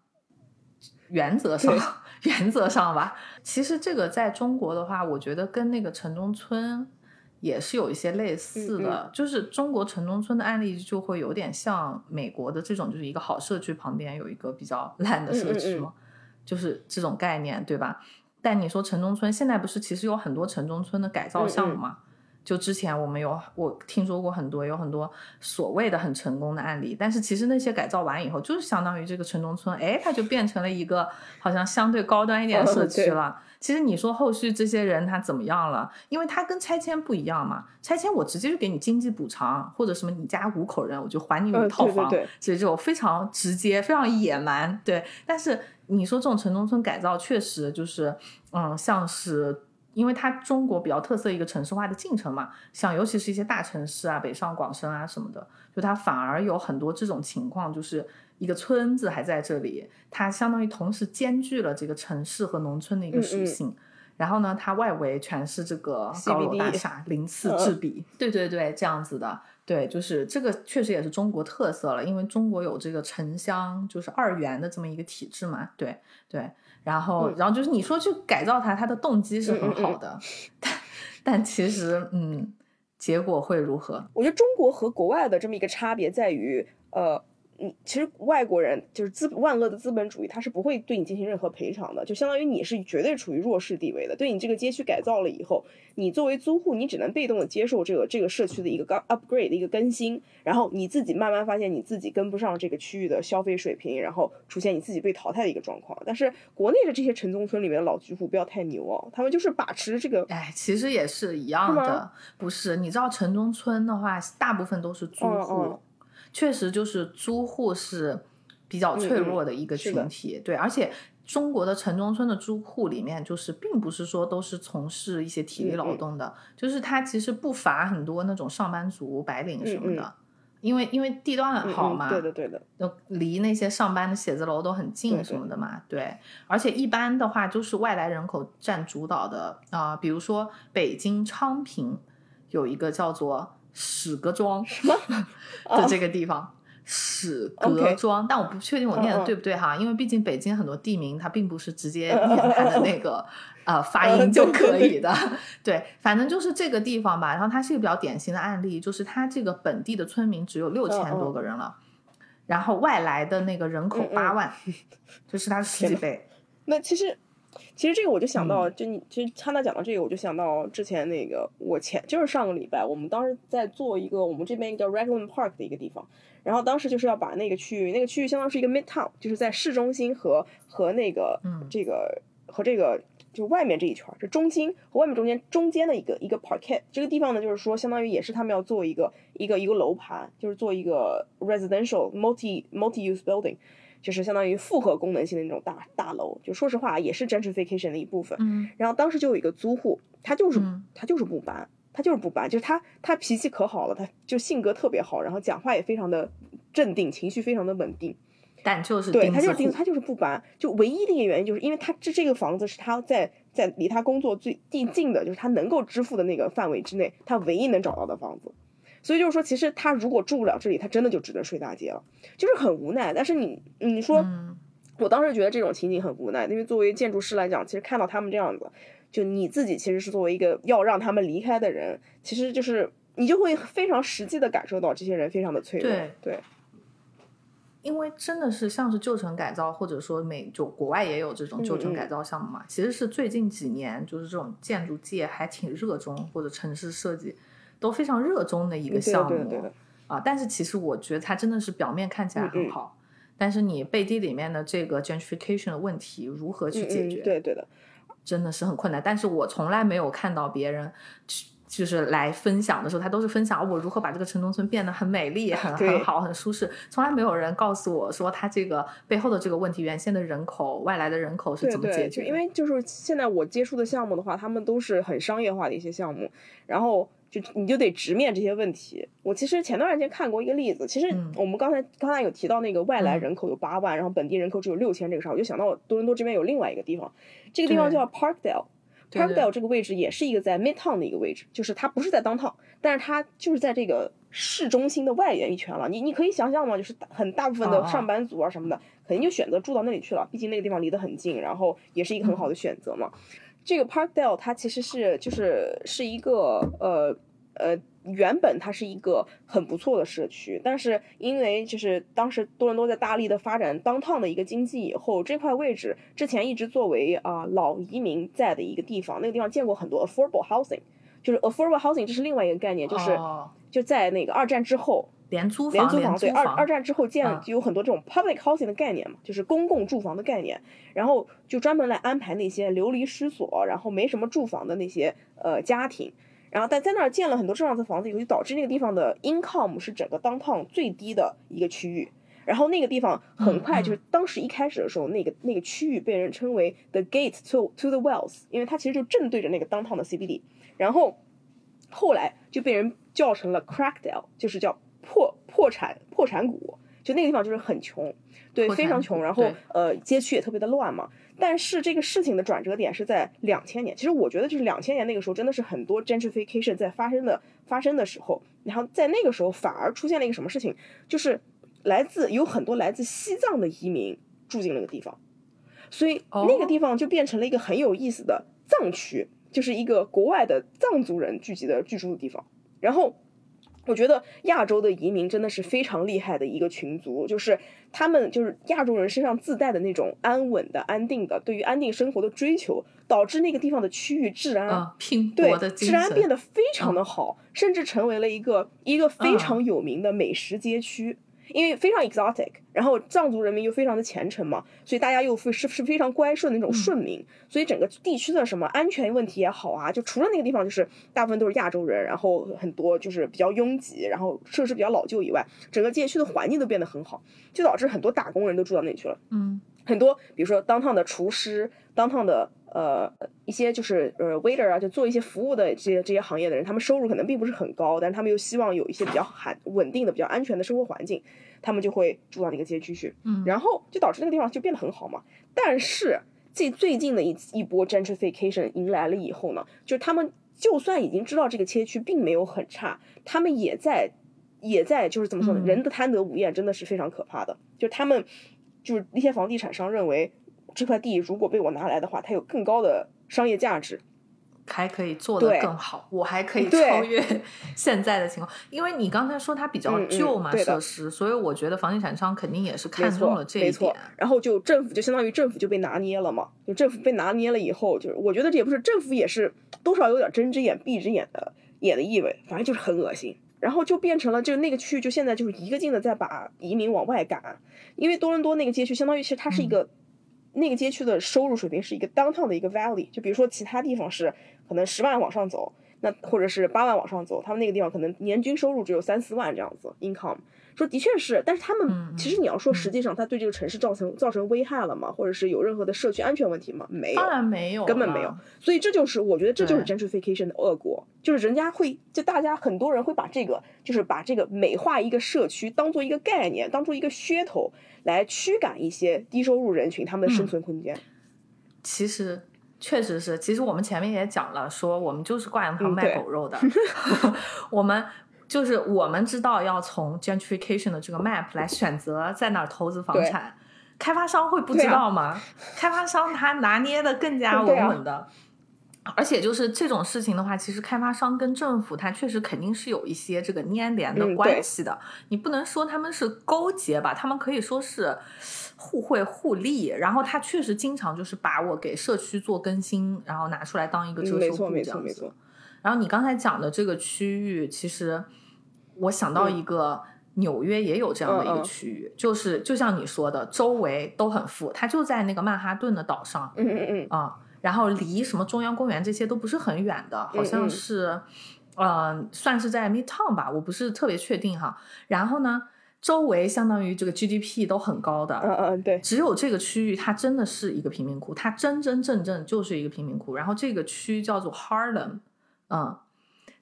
原则上 <laughs> 原则上吧。其实这个在中国的话，我觉得跟那个城中村。也是有一些类似的，就是中国城中村的案例就会有点像美国的这种，就是一个好社区旁边有一个比较烂的社区嘛，就是这种概念，对吧？但你说城中村现在不是其实有很多城中村的改造项目嘛？就之前我们有我听说过很多，有很多所谓的很成功的案例，但是其实那些改造完以后，就是相当于这个城中村，哎，它就变成了一个好像相对高端一点的社区了。其实你说后续这些人他怎么样了？因为他跟拆迁不一样嘛，拆迁我直接就给你经济补偿，或者什么你家五口人我就还你五套房，所以这种非常直接、非常野蛮。对，但是你说这种城中村改造，确实就是，嗯，像是因为它中国比较特色一个城市化的进程嘛，像尤其是一些大城市啊，北上广深啊什么的，就它反而有很多这种情况，就是。一个村子还在这里，它相当于同时兼具了这个城市和农村的一个属性。然后呢，它外围全是这个高楼大厦，鳞次栉比。对对对，这样子的，对，就是这个确实也是中国特色了，因为中国有这个城乡就是二元的这么一个体制嘛。对对，然后然后就是你说去改造它，它的动机是很好的，但但其实嗯，结果会如何？我觉得中国和国外的这么一个差别在于，呃。你其实外国人就是资万恶的资本主义，他是不会对你进行任何赔偿的，就相当于你是绝对处于弱势地位的。对你这个街区改造了以后，你作为租户，你只能被动的接受这个这个社区的一个刚 upgrade 的一个更新，然后你自己慢慢发现你自己跟不上这个区域的消费水平，然后出现你自己被淘汰的一个状况。但是国内的这些城中村里面的老居户不要太牛哦，他们就是把持这个，哎，其实也是一样的，不是？你知道城中村的话，大部分都是租户。确实，就是租户是比较脆弱的一个群体，对，而且中国的城中村的租户里面，就是并不是说都是从事一些体力劳动的，就是他其实不乏很多那种上班族、白领什么的。因为因为地段好嘛，对的对的，都离那些上班的写字楼都很近什么的嘛，对。而且一般的话，就是外来人口占主导的啊，比如说北京昌平有一个叫做史阁庄的这个地方。史格庄，但我不确定我念的对不对哈，因为毕竟北京很多地名它并不是直接念它的那个呃发音就可以的，对，反正就是这个地方吧。然后它是一个比较典型的案例，就是它这个本地的村民只有六千多个人了，然后外来的那个人口八万，就是它十几倍。那其实其实这个我就想到，就你其实他那讲到这个，我就想到之前那个我前就是上个礼拜，我们当时在做一个我们这边一个叫 Raglan Park 的一个地方。然后当时就是要把那个区域，那个区域相当于是一个 midtown，就是在市中心和和那个这个和这个就外面这一圈儿，就中心和外面中间中间的一个一个 parket。这个地方呢，就是说相当于也是他们要做一个一个一个楼盘，就是做一个 residential multi multi use building，就是相当于复合功能性的那种大大楼。就说实话，也是 gentrification 的一部分。嗯。然后当时就有一个租户，他就是他就是不搬。他就是不搬，就是他，他脾气可好了，他就性格特别好，然后讲话也非常的镇定，情绪非常的稳定。但就是对他就是定，他就是不搬。就唯一的一个原因，就是因为他这这个房子是他在在离他工作最近近的，就是他能够支付的那个范围之内，他唯一能找到的房子。所以就是说，其实他如果住不了这里，他真的就只能睡大街了，就是很无奈。但是你你说，我当时觉得这种情景很无奈，因为作为建筑师来讲，其实看到他们这样子。就你自己其实是作为一个要让他们离开的人，其实就是你就会非常实际的感受到这些人非常的脆弱。对对，因为真的是像是旧城改造，或者说美就国外也有这种旧城改造项目嘛，其实是最近几年就是这种建筑界还挺热衷，或者城市设计都非常热衷的一个项目啊。但是其实我觉得它真的是表面看起来很好，但是你背地里面的这个 gentrification 的问题如何去解决？对对的。真的是很困难，但是我从来没有看到别人去，就是来分享的时候，他都是分享我如何把这个城中村变得很美丽、很 <laughs> 很好、很舒适。从来没有人告诉我说他这个背后的这个问题，原先的人口、外来的人口是怎么解决？因为就是现在我接触的项目的话，他们都是很商业化的一些项目，然后。就你就得直面这些问题。我其实前段时间看过一个例子，其实我们刚才刚才有提到那个外来人口有八万，然后本地人口只有六千这个事儿，我就想到多伦多这边有另外一个地方，这个地方叫 Parkdale。Parkdale 这个位置也是一个在 Midtown 的一个位置，就是它不是在 Downtown，但是它就是在这个市中心的外缘一圈了。你你可以想象吗？就是很大部分的上班族啊什么的，肯定就选择住到那里去了，毕竟那个地方离得很近，然后也是一个很好的选择嘛。这个 Parkdale 它其实是就是是一个呃呃原本它是一个很不错的社区，但是因为就是当时多伦多在大力的发展 downtown 的一个经济以后，这块位置之前一直作为啊老移民在的一个地方，那个地方见过很多 affordable housing，就是 affordable housing 这是另外一个概念，就是就在那个二战之后。廉租房，廉租房对二二战之后建就有很多这种 public housing 的概念嘛，就是公共住房的概念，然后就专门来安排那些流离失所，然后没什么住房的那些呃家庭，然后但在那儿建了很多这样子房子以后，就导致那个地方的 income 是整个 downtown 最低的一个区域，然后那个地方很快就是当时一开始的时候，那个那个区域被人称为 the gate to to the wealth，因为它其实就正对着那个 downtown 的 CBD，然后后来就被人叫成了 Crackdale，就是叫。破破产破产股，就那个地方就是很穷，对，非常穷。然后呃，街区也特别的乱嘛。但是这个事情的转折点是在两千年。其实我觉得就是两千年那个时候，真的是很多 gentrification 在发生的发生的时候。然后在那个时候反而出现了一个什么事情，就是来自有很多来自西藏的移民住进那个地方，所以那个地方就变成了一个很有意思的藏区，就是一个国外的藏族人聚集的居住的地方。然后。我觉得亚洲的移民真的是非常厉害的一个群族，就是他们就是亚洲人身上自带的那种安稳的、安定的，对于安定生活的追求，导致那个地方的区域治安，对治安变得非常的好，甚至成为了一个一个非常有名的美食街区。因为非常 exotic，然后藏族人民又非常的虔诚嘛，所以大家又非是是非常乖顺的那种顺民，所以整个地区的什么安全问题也好啊，就除了那个地方就是大部分都是亚洲人，然后很多就是比较拥挤，然后设施比较老旧以外，整个街区的环境都变得很好，就导致很多打工人都住到那里去了。嗯，很多，比如说当趟的厨师，当趟的呃一些就是呃 waiter 啊，就做一些服务的这些这些行业的人，他们收入可能并不是很高，但是他们又希望有一些比较很稳定的、比较安全的生活环境，他们就会住到那个街区去，嗯，然后就导致那个地方就变得很好嘛。但是最最近的一一波 gentrification 迎来了以后呢，就是他们就算已经知道这个街区并没有很差，他们也在也在就是怎么说呢，人的贪得无厌真的是非常可怕的，就他们。就是那些房地产商认为，这块地如果被我拿来的话，它有更高的商业价值，还可以做得更好，我还可以超越 <laughs> 现在的情况。因为你刚才说它比较旧嘛设施，所以我觉得房地产商肯定也是看中了这一点。然后就政府就相当于政府就被拿捏了嘛，就政府被拿捏了以后，就是我觉得这也不是政府也是多少有点睁只眼闭只眼的眼的意味，反正就是很恶心。然后就变成了，就那个区域就现在就是一个劲的在把移民往外赶，因为多伦多那个街区相当于其实它是一个，那个街区的收入水平是一个 downtown 的一个 valley，就比如说其他地方是可能十万往上走，那或者是八万往上走，他们那个地方可能年均收入只有三四万这样子 income。说的确是，但是他们其实你要说实际上他对这个城市造成造成危害了吗？或者是有任何的社区安全问题吗？没有，当然没有，根本没有。所以这就是我觉得这就是 gentrification 的恶果，就是人家会就大家很多人会把这个就是把这个美化一个社区当做一个概念，当做一个噱头来驱赶一些低收入人群他们的生存空间。其实确实是，其实我们前面也讲了，说我们就是挂羊头卖狗肉的 <laughs> <laughs> 我们。就是我们知道要从 gentrification 的这个 map 来选择在哪儿投资房产，开发商会不知道吗？开发商他拿捏的更加稳稳的，而且就是这种事情的话，其实开发商跟政府他确实肯定是有一些这个粘连的关系的。你不能说他们是勾结吧，他们可以说是互惠互利。然后他确实经常就是把我给社区做更新，然后拿出来当一个遮羞布这样子。然后你刚才讲的这个区域，其实我想到一个纽约也有这样的一个区域，就是就像你说的，周围都很富，它就在那个曼哈顿的岛上，嗯嗯嗯啊，然后离什么中央公园这些都不是很远的，好像是，嗯，算是在 Midtown 吧，我不是特别确定哈。然后呢，周围相当于这个 GDP 都很高的，嗯嗯对，只有这个区域它真的是一个贫民窟，它真真正正就是一个贫民窟。然后这个区叫做 Harlem。嗯，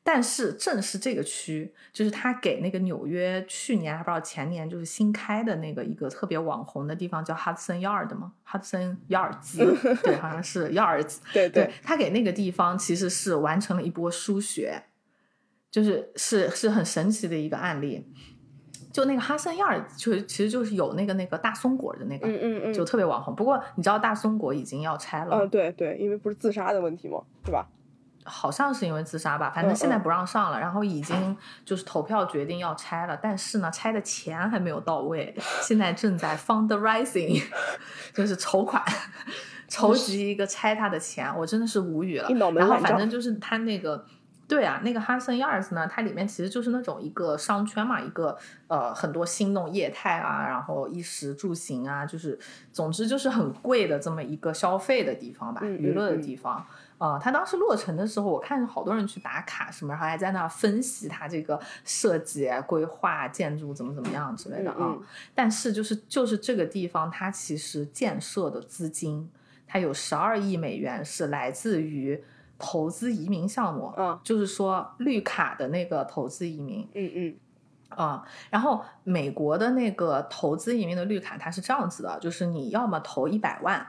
但是正是这个区，就是他给那个纽约去年还不知道前年就是新开的那个一个特别网红的地方叫 Hudson Yard 嘛，Hudson Yards，<laughs> 对，好像是 Yards，对对，他给那个地方其实是完成了一波输血，就是是是很神奇的一个案例。就那个 Hudson Yard，就其实就是有那个那个大松果的那个，嗯嗯嗯，就特别网红。不过你知道大松果已经要拆了，嗯，对对，因为不是自杀的问题吗？对吧？好像是因为自杀吧，反正现在不让上了，然后已经就是投票决定要拆了，但是呢，拆的钱还没有到位，现在正在 fundraising，<laughs> 就是筹款，<laughs> 筹集一个拆它的钱，我真的是无语了。然后反正就是他那个，对啊，那个 Hudson Yards 呢，它里面其实就是那种一个商圈嘛，一个呃很多新弄业态啊，然后衣食住行啊，就是总之就是很贵的这么一个消费的地方吧，娱乐的地方。啊，他当时落成的时候，我看好多人去打卡什么，然后还在那分析他这个设计、规划、建筑怎么怎么样之类的啊。但是就是就是这个地方，它其实建设的资金，它有十二亿美元是来自于投资移民项目，嗯，就是说绿卡的那个投资移民，嗯嗯，啊，然后美国的那个投资移民的绿卡，它是这样子的，就是你要么投一百万，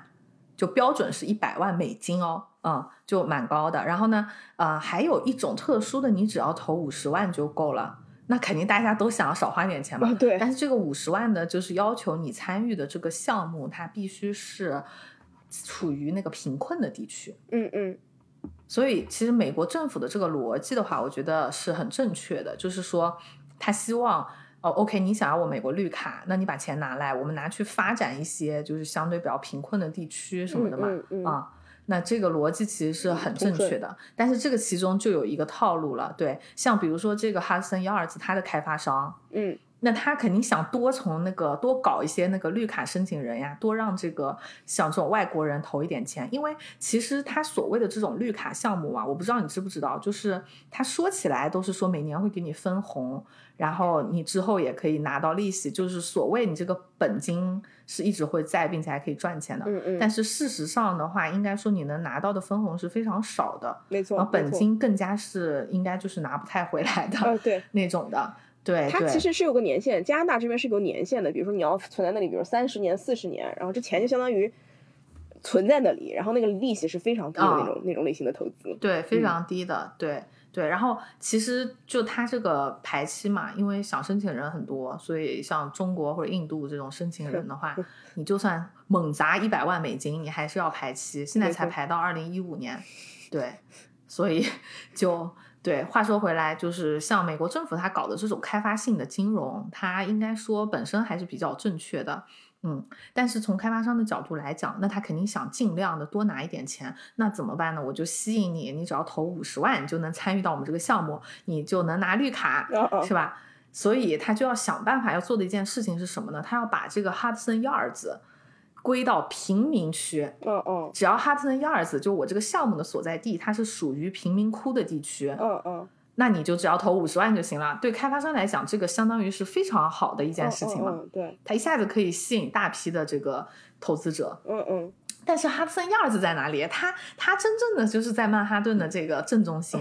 就标准是一百万美金哦。嗯，就蛮高的。然后呢，呃，还有一种特殊的，你只要投五十万就够了。那肯定大家都想要少花点钱嘛。对。但是这个五十万呢，就是要求你参与的这个项目，它必须是处于那个贫困的地区。嗯嗯。所以，其实美国政府的这个逻辑的话，我觉得是很正确的。就是说，他希望哦，OK，你想要我美国绿卡，那你把钱拿来，我们拿去发展一些就是相对比较贫困的地区什么的嘛。啊。那这个逻辑其实是很正确的，但是这个其中就有一个套路了，对，像比如说这个哈森幺二七它的开发商，嗯那他肯定想多从那个多搞一些那个绿卡申请人呀，多让这个像这种外国人投一点钱，因为其实他所谓的这种绿卡项目啊，我不知道你知不知道，就是他说起来都是说每年会给你分红，然后你之后也可以拿到利息，就是所谓你这个本金是一直会在，并且还可以赚钱的。嗯嗯。但是事实上的话，应该说你能拿到的分红是非常少的，没错。然后本金更加是应该就是拿不太回来的，对 <laughs> 那种的。对，它其实是有个年限，加拿大这边是有年限的，比如说你要存在那里，比如三十年、四十年，然后这钱就相当于存在那里，然后那个利息是非常低的那种那种类型的投资，对，非常低的，对对。然后其实就它这个排期嘛，因为想申请人很多，所以像中国或者印度这种申请人的话，<laughs> 你就算猛砸一百万美金，你还是要排期，现在才排到二零一五年，对，所以 <laughs> 就。对，话说回来，就是像美国政府它搞的这种开发性的金融，它应该说本身还是比较正确的，嗯。但是从开发商的角度来讲，那他肯定想尽量的多拿一点钱，那怎么办呢？我就吸引你，你只要投五十万，你就能参与到我们这个项目，你就能拿绿卡，是吧？所以他就要想办法要做的一件事情是什么呢？他要把这个 Hudson Yards。归到贫民区，嗯嗯，只要哈特森亚尔兹就我这个项目的所在地，它是属于贫民窟的地区，嗯嗯，那你就只要投五十万就行了。对开发商来讲，这个相当于是非常好的一件事情了，对，它一下子可以吸引大批的这个投资者，嗯嗯。但是哈特森亚尔兹在哪里？它它真正的就是在曼哈顿的这个正中心，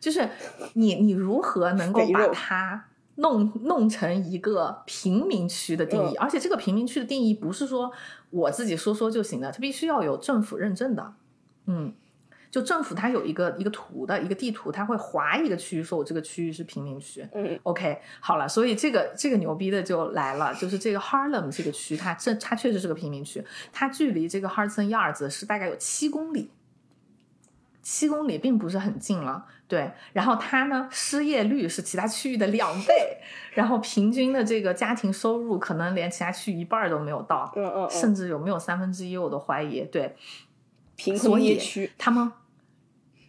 就是你你如何能够把它。弄弄成一个贫民区的定义，而且这个贫民区的定义不是说我自己说说就行的，它必须要有政府认证的。嗯，就政府它有一个一个图的一个地图，它会划一个区域，说我这个区域是贫民区。嗯，OK，好了，所以这个这个牛逼的就来了，就是这个 Harlem 这个区，它这它确实是个贫民区，它距离这个 Hudson Yards 是大概有七公里，七公里并不是很近了。对，然后它呢，失业率是其他区域的两倍，然后平均的这个家庭收入可能连其他区一半都没有到，嗯嗯，甚至有没有三分之一我都怀疑。对，贫困街区，他们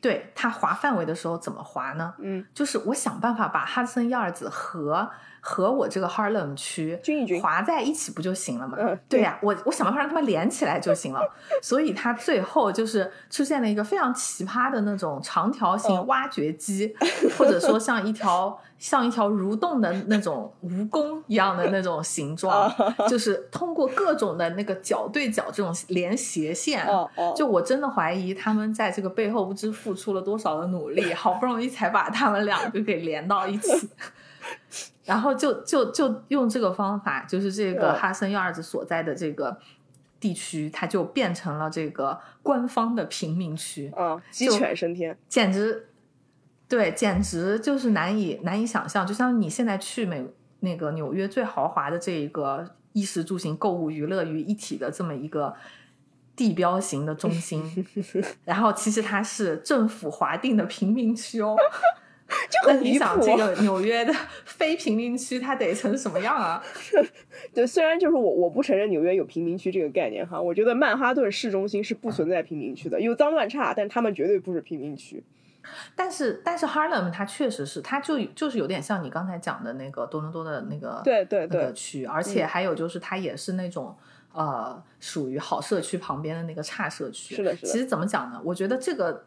对他划范围的时候怎么划呢？嗯，就是我想办法把哈森亚尔子和。和我这个 Harlem 区划在一起不就行了吗？对呀，我我想办法让他们连起来就行了。<laughs> 所以它最后就是出现了一个非常奇葩的那种长条形挖掘机，或者说像一条 <laughs> 像一条蠕动的那种蜈蚣一样的那种形状，就是通过各种的那个角对角这种连斜线，就我真的怀疑他们在这个背后不知付出了多少的努力，好不容易才把他们两个给连到一起。<laughs> 然后就就就用这个方法，就是这个哈森亚尔子所在的这个地区，它就变成了这个官方的贫民区啊，鸡犬升天，简直对，简直就是难以难以想象。就像你现在去美那个纽约最豪华的这一个衣食住行、购物、娱乐于一体的这么一个地标型的中心，<laughs> 然后其实它是政府划定的贫民区哦。<laughs> <laughs> <laughs> 就很理想，这个 <laughs> 纽约的非贫民区它得成什么样啊？<laughs> 对，虽然就是我我不承认纽约有贫民区这个概念哈，我觉得曼哈顿市中心是不存在贫民区的，有脏乱差，但他们绝对不是贫民区。但是但是 Harlem 它确实是，它就就是有点像你刚才讲的那个多伦多的那个对对对区，而且还有就是它也是那种呃属于好社区旁边的那个差社区。是的，是的。其实怎么讲呢？我觉得这个。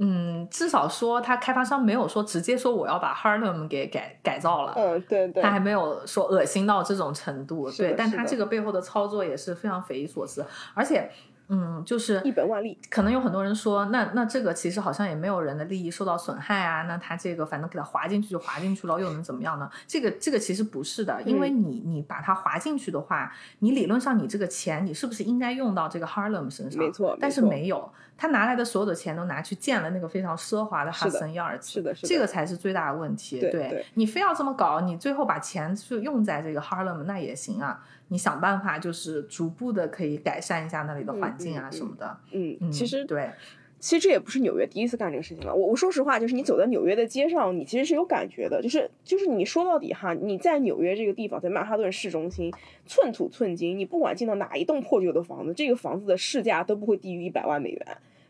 嗯，至少说他开发商没有说直接说我要把 Harlem 给改改造了，嗯，对对，他还没有说恶心到这种程度，对，但他这个背后的操作也是非常匪夷所思，而且。嗯，就是一本万利。可能有很多人说，那那这个其实好像也没有人的利益受到损害啊。那他这个反正给他划进去就划进去了，又能怎么样呢？这个这个其实不是的，因为你你把它划进去的话，你理论上你这个钱你是不是应该用到这个 Harlem 身上？没错，但是没有，他拿来的所有的钱都拿去建了那个非常奢华的 Hudson Yards，是的，是的，这个才是最大的问题。对，你非要这么搞，你最后把钱就用在这个 Harlem 那也行啊。你想办法，就是逐步的可以改善一下那里的环境啊什么的。嗯，其实对，其实这也不是纽约第一次干这个事情了。我我说实话，就是你走在纽约的街上，你其实是有感觉的。就是就是你说到底哈，你在纽约这个地方，在曼哈顿市中心，寸土寸金，你不管进到哪一栋破旧的房子，这个房子的市价都不会低于一百万美元。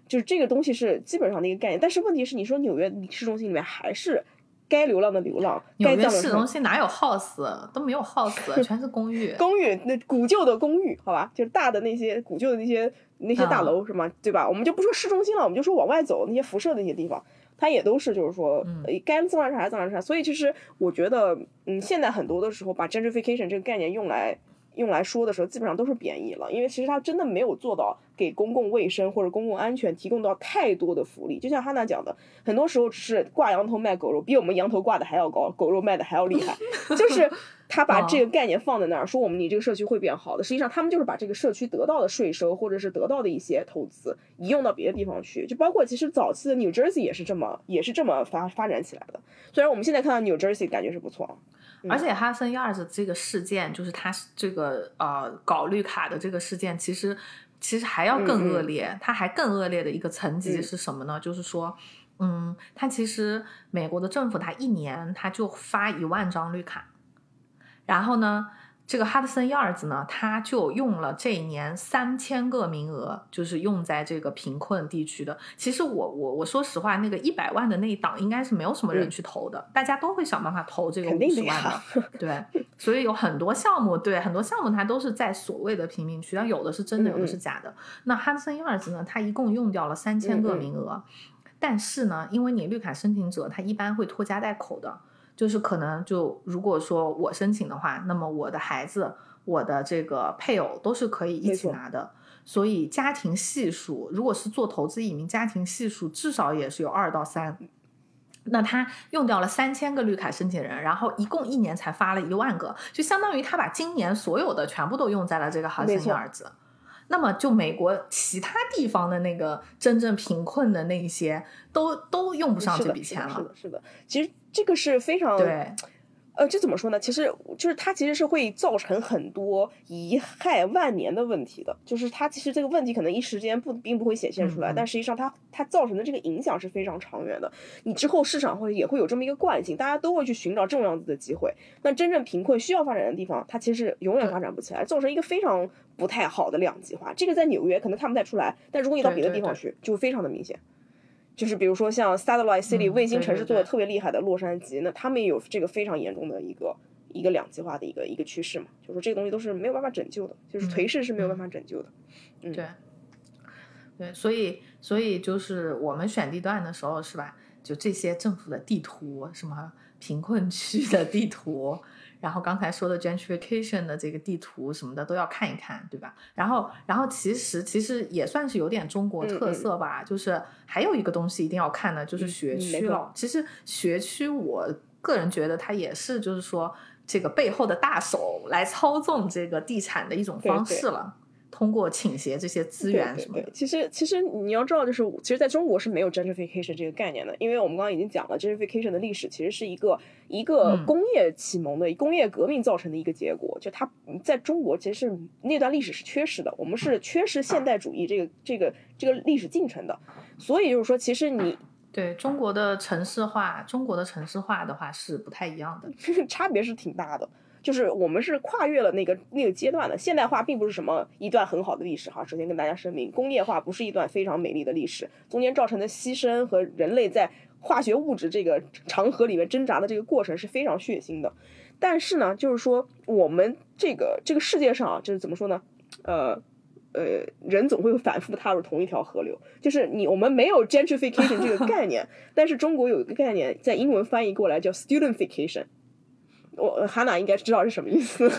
就是这个东西是基本上的一个概念。但是问题是，你说纽约市中心里面还是。该流浪的流浪。纽约市中心哪有 house 都没有 house，<laughs> 全是公寓。公寓那古旧的公寓，好吧，就是大的那些古旧的那些那些大楼，是吗？对吧？我们就不说市中心了，我们就说往外走那些辐射的那些地方。它也都是，就是说，该自然啥自然啥。所以其实我觉得，嗯，现在很多的时候把 gentrification 这个概念用来用来说的时候，基本上都是贬义了，因为其实它真的没有做到给公共卫生或者公共安全提供到太多的福利。就像哈娜讲的，很多时候只是挂羊头卖狗肉，比我们羊头挂的还要高，狗肉卖的还要厉害，<laughs> 就是。他把这个概念放在那儿，说我们你这个社区会变好的。实际上，他们就是把这个社区得到的税收，或者是得到的一些投资，移用到别的地方去。就包括其实早期的 New Jersey 也是这么，也是这么发发展起来的。虽然我们现在看到 New Jersey 感觉是不错，而且哈森 Yards 这个事件，就是他这个呃搞绿卡的这个事件，其实其实还要更恶劣。它还更恶劣的一个层级是什么呢？就是说，嗯，它其实美国的政府，它一年它就发一万张绿卡。然后呢，这个哈德森 Yards 呢，他就用了这一年三千个名额，就是用在这个贫困地区的。其实我我我说实话，那个一百万的那一档应该是没有什么人去投的，大家都会想办法投这个五十万的。对，<laughs> 所以有很多项目，对很多项目它都是在所谓的贫民区，但有的是真的，有的是假的。那哈德森 Yards 呢，它一共用掉了三千个名额，但是呢，因为你绿卡申请者他一般会拖家带口的。就是可能就如果说我申请的话，那么我的孩子、我的这个配偶都是可以一起拿的。所以家庭系数，如果是做投资移民，家庭系数至少也是有二到三。那他用掉了三千个绿卡申请人，然后一共一年才发了一万个，就相当于他把今年所有的全部都用在了这个哈森儿子。那么就美国其他地方的那个真正贫困的那一些，都都用不上这笔钱了。是的，是的，其实。这个是非常对，呃，这怎么说呢？其实就是它其实是会造成很多遗害万年的问题的。就是它其实这个问题可能一时间不并不会显现出来，但实际上它它造成的这个影响是非常长远的。你之后市场会也会有这么一个惯性，大家都会去寻找这种样子的机会。那真正贫困需要发展的地方，它其实永远发展不起来，造成一个非常不太好的两极化。这个在纽约可能看不太出来，但如果你到别的地方去，就非常的明显。就是比如说像 satellite city 卫星城市做的特别厉害的洛杉矶，那他们也有这个非常严重的一个一个两极化的一个一个趋势嘛，就说这个东西都是没有办法拯救的，就是颓势是没有办法拯救的。嗯，对，对，所以所以就是我们选地段的时候是吧？就这些政府的地图，什么贫困区的地图。然后刚才说的 gentrification 的这个地图什么的都要看一看，对吧？然后，然后其实其实也算是有点中国特色吧，就是还有一个东西一定要看的，就是学区了。其实学区，我个人觉得它也是，就是说这个背后的大手来操纵这个地产的一种方式了。通过倾斜这些资源什么的，其实其实你要知道，就是其实在中国是没有 gentrification 这个概念的，因为我们刚刚已经讲了 gentrification 的历史，其实是一个一个工业启蒙的工业革命造成的一个结果，就它在中国其实是那段历史是缺失的，我们是缺失现代主义这个这个这个历史进程的，所以就是说，其实你 <clears throat> 对中国的城市化，中国的城市化的话是不太一样的，<laughs> 差别是挺大的。就是我们是跨越了那个那个阶段的现代化，并不是什么一段很好的历史哈。首先跟大家声明，工业化不是一段非常美丽的历史，中间造成的牺牲和人类在化学物质这个长河里面挣扎的这个过程是非常血腥的。但是呢，就是说我们这个这个世界上，就是怎么说呢？呃呃，人总会反复踏入同一条河流。就是你我们没有 gentrification 这个概念，<laughs> 但是中国有一个概念，在英文翻译过来叫 studentification。我哈娜应该知道是什么意思。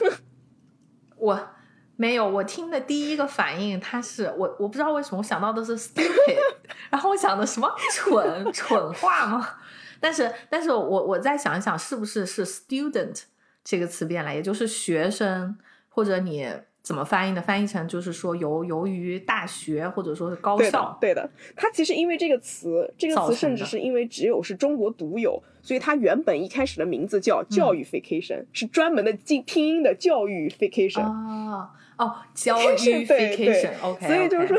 <laughs> 我没有，我听的第一个反应，他是我我不知道为什么我想到的是 stupid，<laughs> 然后我想的什么蠢蠢话吗？但是但是我我再想一想，是不是是 student 这个词变了，也就是学生或者你。怎么翻译的？翻译成就是说由由于大学或者说是高校，对的。它其实因为这个词，这个词甚至是因为只有是中国独有，所以它原本一开始的名字叫教育 vacation，是专门的拼拼音的教育 vacation。啊哦，教育 <laughs> vacation，OK。所以就是说，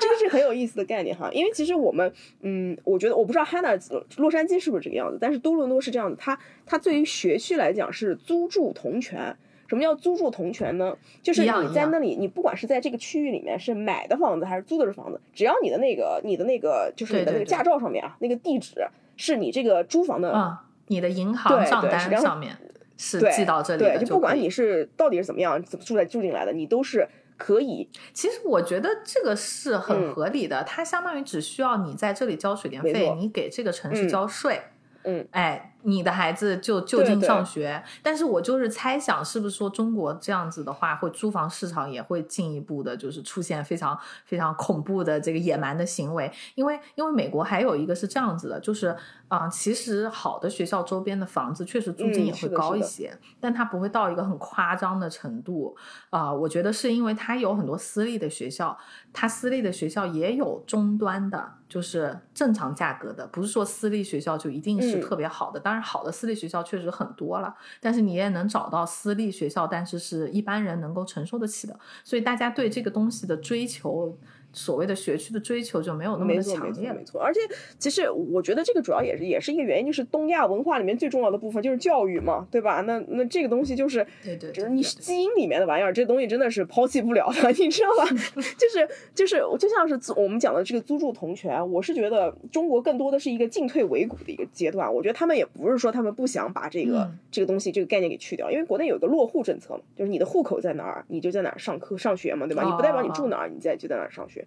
这个是很有意思的概念哈。因为其实我们，嗯，我觉得我不知道 Hannah 洛杉矶是不是这个样子，但是多伦多是这样子。它它对于学区来讲是租住同权。什么叫租住同权呢？就是你在那里，你不管是在这个区域里面是买的房子还是租的是房子，只要你的那个你的那个就是你的那个驾照上面啊，那个地址是你这个租房的你的银行账单上面是寄到这里的，就不管你是到底是怎么样怎么住在住进来的，你都是可以。其实我觉得这个是很合理的，它相当于只需要你在这里交水电费，你给这个城市交税。嗯，哎，你的孩子就就近上学，但是我就是猜想，是不是说中国这样子的话，会租房市场也会进一步的，就是出现非常非常恐怖的这个野蛮的行为？因为因为美国还有一个是这样子的，就是啊，其实好的学校周边的房子确实租金也会高一些，但它不会到一个很夸张的程度啊。我觉得是因为它有很多私立的学校，它私立的学校也有终端的。就是正常价格的，不是说私立学校就一定是特别好的。当然，好的私立学校确实很多了，但是你也能找到私立学校，但是是一般人能够承受得起的。所以大家对这个东西的追求。所谓的学区的追求就没有那么的强烈，没错。而且，其实我觉得这个主要也是也是一个原因，就是东亚文化里面最重要的部分就是教育嘛，对吧？那那这个东西就是，对对，就是你基因里面的玩意儿，这东西真的是抛弃不了的，<laughs> 你知道吧？<laughs> 就是就是就像是我们讲的这个租住同权，我是觉得中国更多的是一个进退维谷的一个阶段。我觉得他们也不是说他们不想把这个这个东西这个概念给去掉，因为国内有一个落户政策嘛，就是你的户口在哪儿，你就在哪儿上课上学嘛，对吧？你不代表你住哪儿，你在就在哪儿上学。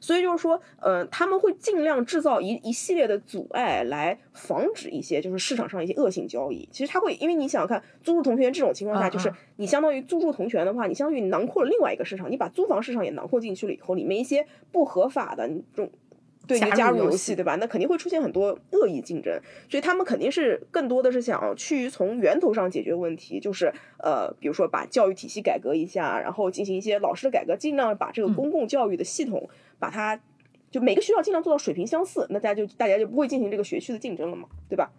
所以就是说，呃，他们会尽量制造一一系列的阻碍，来防止一些就是市场上一些恶性交易。其实他会，因为你想想看，租住同权这种情况下，就是你相当于租住同权的话，你相当于囊括了另外一个市场，你把租房市场也囊括进去了以后，里面一些不合法的这种。对你加入游戏，对吧？那肯定会出现很多恶意竞争，所以他们肯定是更多的是想去从源头上解决问题，就是呃，比如说把教育体系改革一下，然后进行一些老师的改革，尽量把这个公共教育的系统，把它就每个学校尽量做到水平相似，那大家就大家就不会进行这个学区的竞争了嘛，对吧？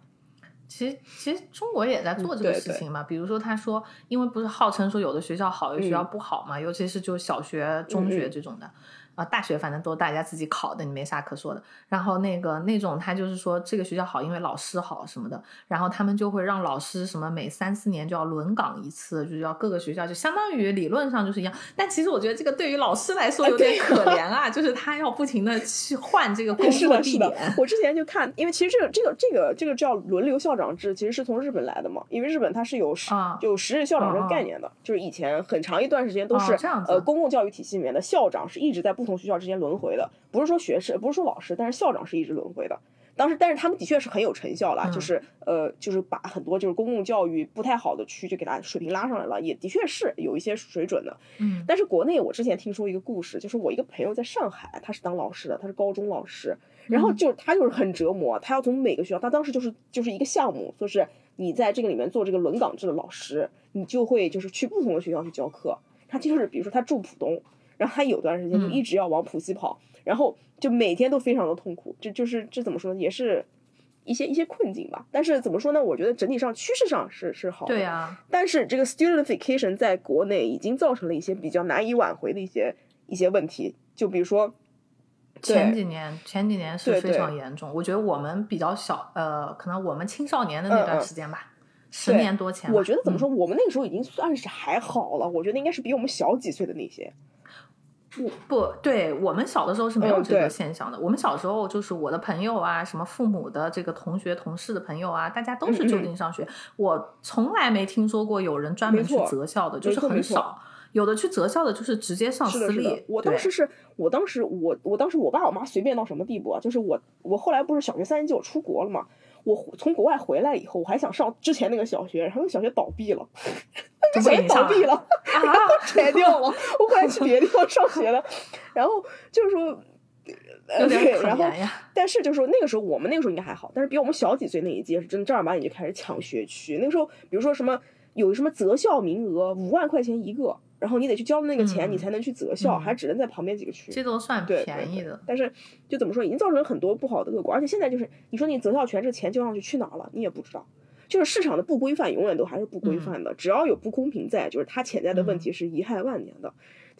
其实其实中国也在做这个事情嘛，比如说他说，因为不是号称说有的学校好，有的学校不好嘛，尤其是就小学、中学这种的。啊，大学反正都大家自己考的，你没啥可说的。然后那个那种他就是说这个学校好，因为老师好什么的。然后他们就会让老师什么每三四年就要轮岗一次，就是要各个学校就相当于理论上就是一样。但其实我觉得这个对于老师来说有点可 <laughs> 怜啊，就是他要不停的去换这个工作地点。我之前就看，因为其实这个这个这个这个叫轮流校长制，其实是从日本来的嘛。因为日本它是有十就十日校长这个概念的，就是以前很长一段时间都是呃公共教育体系里面的校长是一直在不。不同学校之间轮回的，不是说学生，不是说老师，但是校长是一直轮回的。当时，但是他们的确是很有成效啦，就是呃，就是把很多就是公共教育不太好的区就给他水平拉上来了，也的确是有一些水准的。嗯，但是国内我之前听说一个故事，就是我一个朋友在上海，他是当老师的，他是高中老师，然后就他就是很折磨，他要从每个学校，他当时就是就是一个项目，说是你在这个里面做这个轮岗制的老师，你就会就是去不同的学校去教课。他就是比如说他住浦东。然后他有段时间就一直要往浦西跑，然后就每天都非常的痛苦，这就是这怎么说呢？也是一些一些困境吧。但是怎么说呢？我觉得整体上趋势上是是好的。对啊。但是这个 studentification 在国内已经造成了一些比较难以挽回的一些一些问题，就比如说前几年前几年是非常严重。我觉得我们比较小，呃，可能我们青少年的那段时间吧，十年多前。我觉得怎么说？我们那个时候已经算是还好了。我觉得应该是比我们小几岁的那些。不不对，我们小的时候是没有这个现象的。我们小时候就是我的朋友啊，什么父母的这个同学、同事的朋友啊，大家都是就近上学。我从来没听说过有人专门去择校的，就是很少。有的去择校的，就是直接上私立。我当时是我当时我我当时我爸我妈随便到什么地步啊？就是我我后来不是小学三年级我出国了嘛？我从国外回来以后，我还想上之前那个小学，然后那小学倒闭了，那小学倒闭了，然后 <laughs> 拆掉了，<laughs> 我后来去别的地方上学了。然后就是说，对，然后但是就是说那个时候我们那个时候应该还好，但是比我们小几岁那一届是真正儿八经就开始抢学区。那个时候，比如说什么有什么择校名额，五万块钱一个。然后你得去交的那个钱，你才能去择校，还只能在旁边几个区。这都算便宜的。但是就怎么说，已经造成了很多不好的恶果。而且现在就是，你说你择校权这钱交上去去哪了，你也不知道。就是市场的不规范永远都还是不规范的，只要有不公平在，就是它潜在的问题是贻害万年的。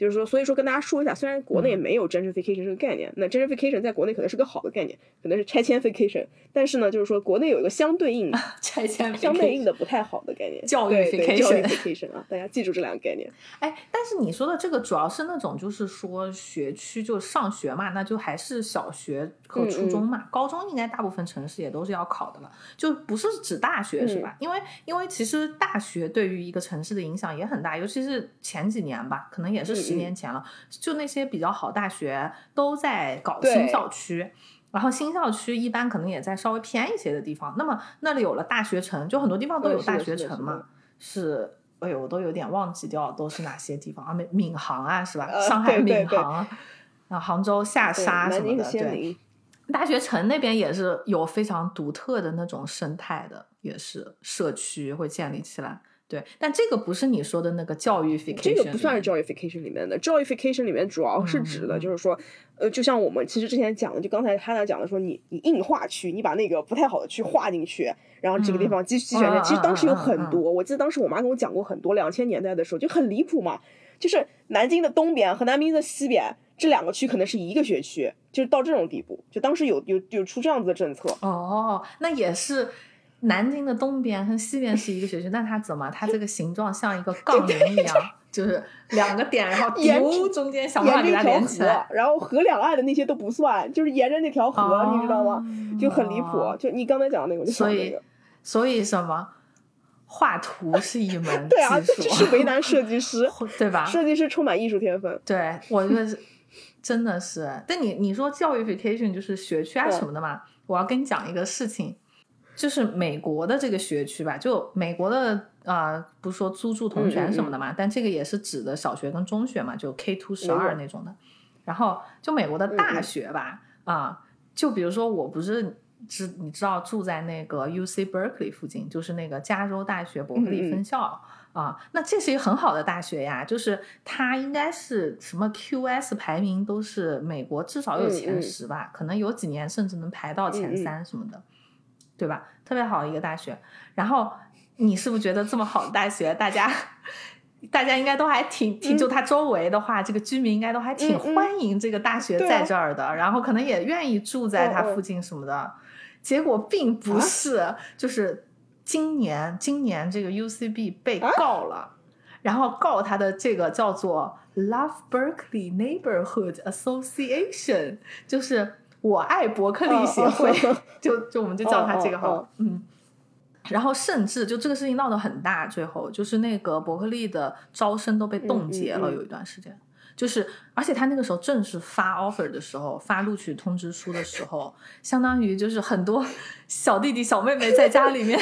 就是说，所以说跟大家说一下，虽然国内没有 gentrification 这个概念，那 gentrification 在国内可能是个好的概念，可能是拆迁 vacation，但是呢，就是说国内有一个相对应 <laughs> 拆迁相对应的不太好的概念，教育 vacation 啊，大家记住这两个概念。哎，但是你说的这个主要是那种就是说学区就上学嘛，那就还是小学和初中嘛，高中应该大部分城市也都是要考的了，就不是指大学是吧？因为因为其实大学对于一个城市的影响也很大，尤其是前几年吧，可能也是十年前了，就那些比较好大学都在搞新校区，然后新校区一般可能也在稍微偏一些的地方，那么那里有了大学城，就很多地方都有大学城嘛，是，哎呦，我都有点忘记掉都是哪些地方啊，闵闵行啊，是吧？上海闵行，啊，杭州下沙什么的，对，大学城那边也是有非常独特的那种生态的，也是社区会建立起来。对，但这个不是你说的那个教育这个不算是教育 fication 里面的。教育 fication 里面主要是指的，就是说，呃，就像我们其实之前讲的，就刚才他那讲的，说你你硬划区，你把那个不太好的区划进去，然后这个地方继继续选其实当时有很多，我记得当时我妈跟我讲过很多，两千年代的时候就很离谱嘛，就是南京的东边和南京的西边这两个区可能是一个学区，就是到这种地步，就当时有有有出这样子的政策。哦，那也是。南京的东边和西边是一个学区，那它怎么？它这个形状像一个杠铃一样，<laughs> 就是两个点，然后丢中间想办法给它连起来。然后河两岸的那些都不算，就是沿着那条河，你知道吗？就很离谱。就你刚才讲的那个，就所以所以什么？画图是一门对啊，这是为难设计师，<laughs> 对吧？设计师充满艺术天分。对，我觉得是真的是。但你你说教育 vacation 就是学区啊什么的嘛？我要跟你讲一个事情。就是美国的这个学区吧，就美国的啊，不是说租住同权什么的嘛，但这个也是指的小学跟中学嘛，就 K two 十二那种的。然后就美国的大学吧，啊，就比如说我不是知你知道住在那个 U C Berkeley 附近，就是那个加州大学伯克利分校啊，那这是一个很好的大学呀，就是它应该是什么 Q S 排名都是美国至少有前十吧，可能有几年甚至能排到前三什么的。对吧？特别好一个大学，然后你是不是觉得这么好的大学，大家大家应该都还挺挺就它周围的话，这个居民应该都还挺欢迎这个大学在这儿的，然后可能也愿意住在它附近什么的。结果并不是，就是今年今年这个 UCB 被告了，然后告他的这个叫做 Love Berkeley Neighborhood Association，就是。我爱伯克利协会，就就我们就叫他这个号，嗯，然后甚至就这个事情闹得很大，最后就是那个伯克利的招生都被冻结了，有一段时间，就是而且他那个时候正是发 offer 的时候，发录取通知书的时候，相当于就是很多小弟弟小妹妹在家里面。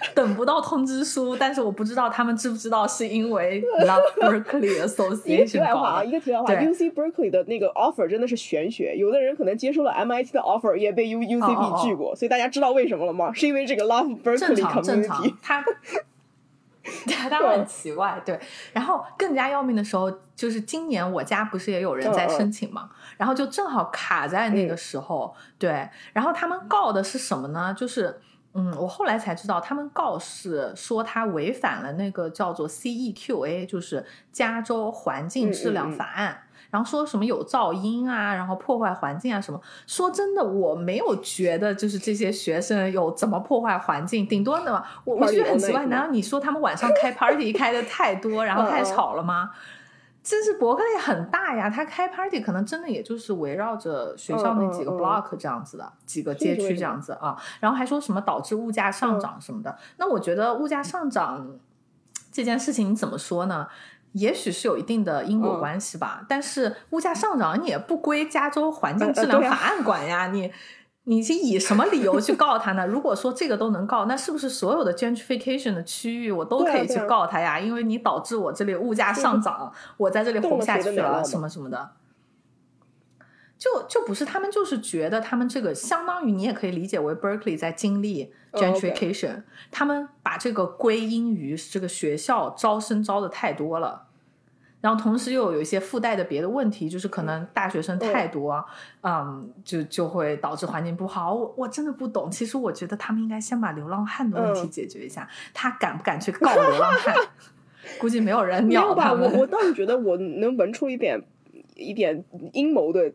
<laughs> 等不到通知书，但是我不知道他们知不知道是因为 Love Berkeley Association <laughs> 一个题外话啊，一个题外话，U C Berkeley 的那个 offer 真的是玄学，有的人可能接受了 M I T 的 offer，也被 U U C B 拒过，所以大家知道为什么了吗？是因为这个 Love Berkeley community，他 <laughs> 他很奇怪，对。然后更加要命的时候，就是今年我家不是也有人在申请嘛，然后就正好卡在那个时候，对。然后他们告的是什么呢？就是。嗯，我后来才知道，他们告示说他违反了那个叫做 CEQA，就是加州环境质量法案，然后说什么有噪音啊，然后破坏环境啊什么。说真的，我没有觉得就是这些学生有怎么破坏环境，顶多呢，我我觉得很奇怪，难道你说他们晚上开 party 开的太多，然后太吵了吗？这是伯克利很大呀，他开 party 可能真的也就是围绕着学校那几个 block 这样子的几个街区这样子啊，然后还说什么导致物价上涨什么的。那我觉得物价上涨这件事情你怎么说呢？也许是有一定的因果关系吧，但是物价上涨你也不归加州环境质量法案管呀，你。你是以什么理由去告他呢？如果说这个都能告，那是不是所有的 gentrification 的区域我都可以去告他呀？因为你导致我这里物价上涨，我在这里活不下去了，什么什么的。就就不是他们，就是觉得他们这个相当于你也可以理解为 Berkeley 在经历 gentrification，他们把这个归因于这个学校招生招的太多了。然后同时又有一些附带的别的问题，就是可能大学生太多，嗯，就就会导致环境不好。我我真的不懂。其实我觉得他们应该先把流浪汉的问题解决一下。他敢不敢去告流浪汉？<laughs> 估计没有人鸟他们。我我 <laughs> 倒是觉得我能闻出一点一点阴谋的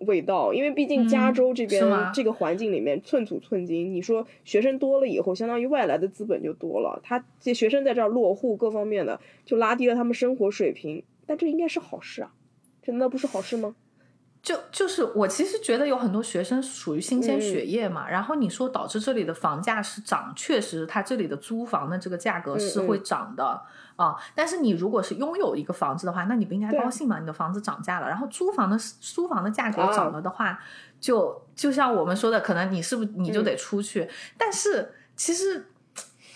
味道，因为毕竟加州这边这个环境里面寸土寸金。你说学生多了以后，相当于外来的资本就多了，他这学生在这儿落户，各方面的就拉低了他们生活水平。但这应该是好事啊，这难道不是好事吗？就就是我其实觉得有很多学生属于新鲜血液嘛，然后你说导致这里的房价是涨，确实它这里的租房的这个价格是会涨的啊。但是你如果是拥有一个房子的话，那你不应该高兴吗？你的房子涨价了，然后租房的租房的价格涨了的话，就就像我们说的，可能你是不是你就得出去？但是其实。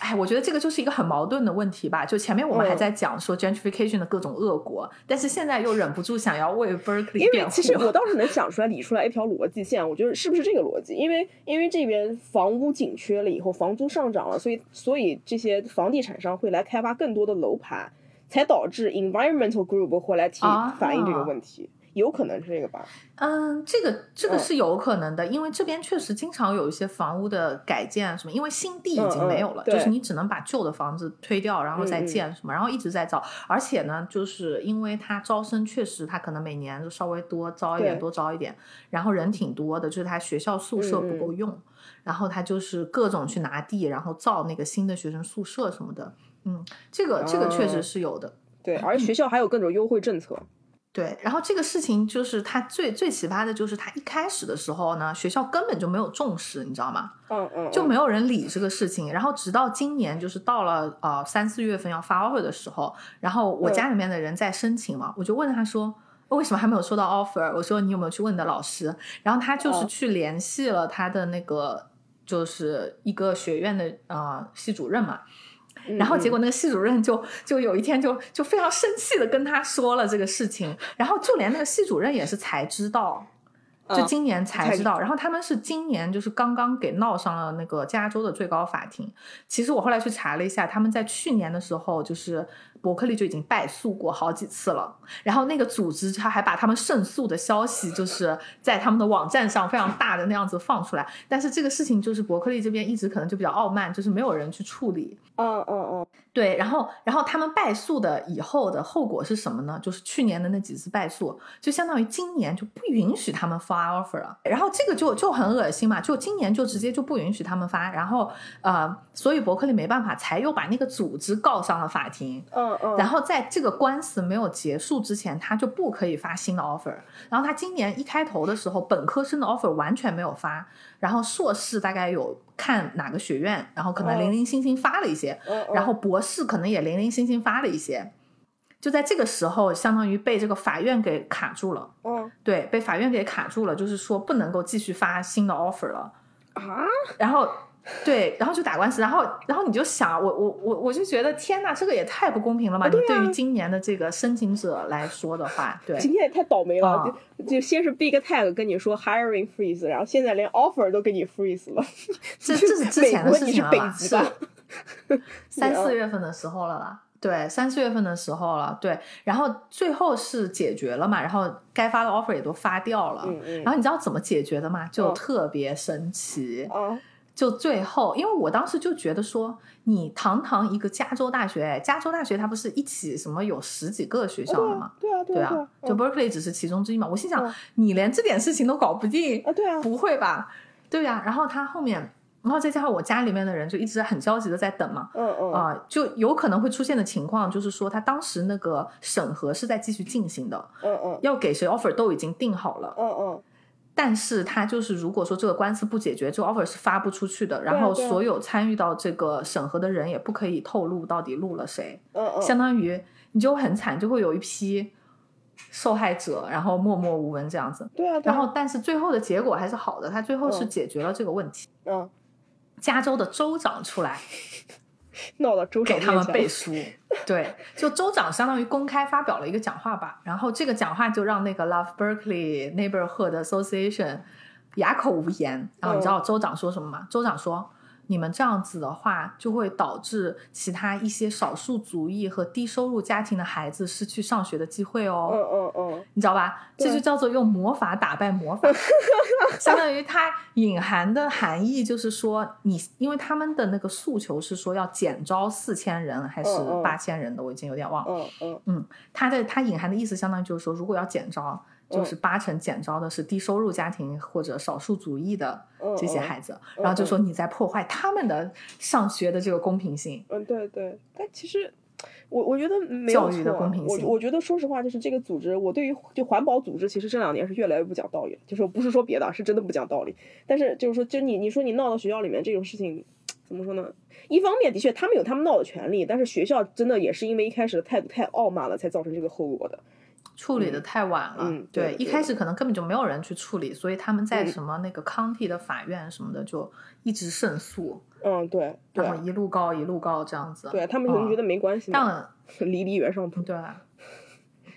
哎，我觉得这个就是一个很矛盾的问题吧。就前面我们还在讲说 gentrification 的各种恶果，但是现在又忍不住想要为 Berkeley 辩护。<laughs> 其实我倒是能想出来理出来一条逻辑线，我觉得是不是这个逻辑？因为因为这边房屋紧缺了以后，房租上涨了，所以所以这些房地产商会来开发更多的楼盘，才导致 environmental group 会来提反映这个问题。有可能是这个吧？嗯，这个这个是有可能的，因为这边确实经常有一些房屋的改建什么，因为新地已经没有了，就是你只能把旧的房子推掉，然后再建什么，然后一直在造。而且呢，就是因为它招生确实它可能每年就稍微多招一点，多招一点，然后人挺多的，就是他学校宿舍不够用，然后他就是各种去拿地，然后造那个新的学生宿舍什么的。嗯，这个这个确实是有的。对，而学校还有各种优惠政策。对，然后这个事情就是他最最奇葩的，就是他一开始的时候呢，学校根本就没有重视，你知道吗？嗯嗯，就没有人理这个事情。然后直到今年，就是到了呃三四月份要发 offer 的时候，然后我家里面的人在申请嘛，我就问他说，为什么还没有收到 offer？我说你有没有去问你的老师？然后他就是去联系了他的那个，就是一个学院的呃系主任嘛。然后结果那个系主任就就有一天就就非常生气的跟他说了这个事情，然后就连那个系主任也是才知道，就今年才知道。然后他们是今年就是刚刚给闹上了那个加州的最高法庭。其实我后来去查了一下，他们在去年的时候就是。伯克利就已经败诉过好几次了，然后那个组织他还把他们胜诉的消息，就是在他们的网站上非常大的那样子放出来。但是这个事情就是伯克利这边一直可能就比较傲慢，就是没有人去处理。嗯嗯嗯，对。然后，然后他们败诉的以后的后果是什么呢？就是去年的那几次败诉，就相当于今年就不允许他们发 offer 了。然后这个就就很恶心嘛，就今年就直接就不允许他们发。然后呃，所以伯克利没办法，才又把那个组织告上了法庭。嗯。然后在这个官司没有结束之前，他就不可以发新的 offer。然后他今年一开头的时候，本科生的 offer 完全没有发，然后硕士大概有看哪个学院，然后可能零零星星发了一些，然后博士可能也零零星星发了一些。就在这个时候，相当于被这个法院给卡住了。嗯，对，被法院给卡住了，就是说不能够继续发新的 offer 了。啊，然后。对，然后就打官司，然后，然后你就想，我我我我就觉得天哪，这个也太不公平了嘛！你对于今年的这个申请者来说的话，对，今天也太倒霉了，就就先是 Big tag 跟你说 hiring freeze，然后现在连 offer 都给你 freeze 了，这这是之前的事情了吧？是 <laughs> 三四月份的时候了啦，对，三四月份的时候了，对，然后最后是解决了嘛，然后该发的 offer 也都发掉了，然后你知道怎么解决的吗？就特别神奇。就最后，因为我当时就觉得说，你堂堂一个加州大学，加州大学它不是一起什么有十几个学校的吗？对啊，对啊，就 Berkeley 只是其中之一嘛。我心想，你连这点事情都搞不定啊？对啊，不会吧？对呀。然后他后面，然后再加上我家里面的人就一直很焦急的在等嘛。嗯嗯。啊，就有可能会出现的情况就是说，他当时那个审核是在继续进行的。嗯嗯。要给谁 offer 都已经定好了。嗯嗯。但是他就是，如果说这个官司不解决，这个 offer 是发不出去的。然后所有参与到这个审核的人也不可以透露到底录了谁。嗯嗯。相当于你就很惨，就会有一批受害者，然后默默无闻这样子。对啊。然后，但是最后的结果还是好的，他最后是解决了这个问题。嗯。加州的州长出来。<laughs> 闹到州长给他们背书，<laughs> 对，就州长相当于公开发表了一个讲话吧，然后这个讲话就让那个 Love Berkeley Neighborhood Association 哑口无言。然后你知道州长说什么吗？州长说：“你们这样子的话，就会导致其他一些少数族裔和低收入家庭的孩子失去上学的机会哦。嗯嗯嗯，你知道吧？这就叫做用魔法打败魔法，<laughs> 相当于它隐含的含义就是说，你因为他们的那个诉求是说要减招四千人还是八千人的，我已经有点忘了。嗯嗯嗯，它的它隐含的意思相当于就是说，如果要减招。就是八成减招的是低收入家庭或者少数族裔的这些孩子，然后就说你在破坏他们的上学的这个公平性。嗯，对对，但其实我我觉得没有教育的公平性。我我觉得说实话，就是这个组织，我对于就环保组织，其实这两年是越来越不讲道理了。就是不是说别的，是真的不讲道理。但是就是说，就你你说你闹到学校里面这种事情，怎么说呢？一方面的确他们有他们闹的权利，但是学校真的也是因为一开始的态度太傲慢了，才造成这个后果的。处理的太晚了，对，一开始可能根本就没有人去处理，所以他们在什么那个 county 的法院什么的就一直胜诉，嗯，对，然后一路告一路告这样子，对他们可能觉得没关系，但离离原上谱，对。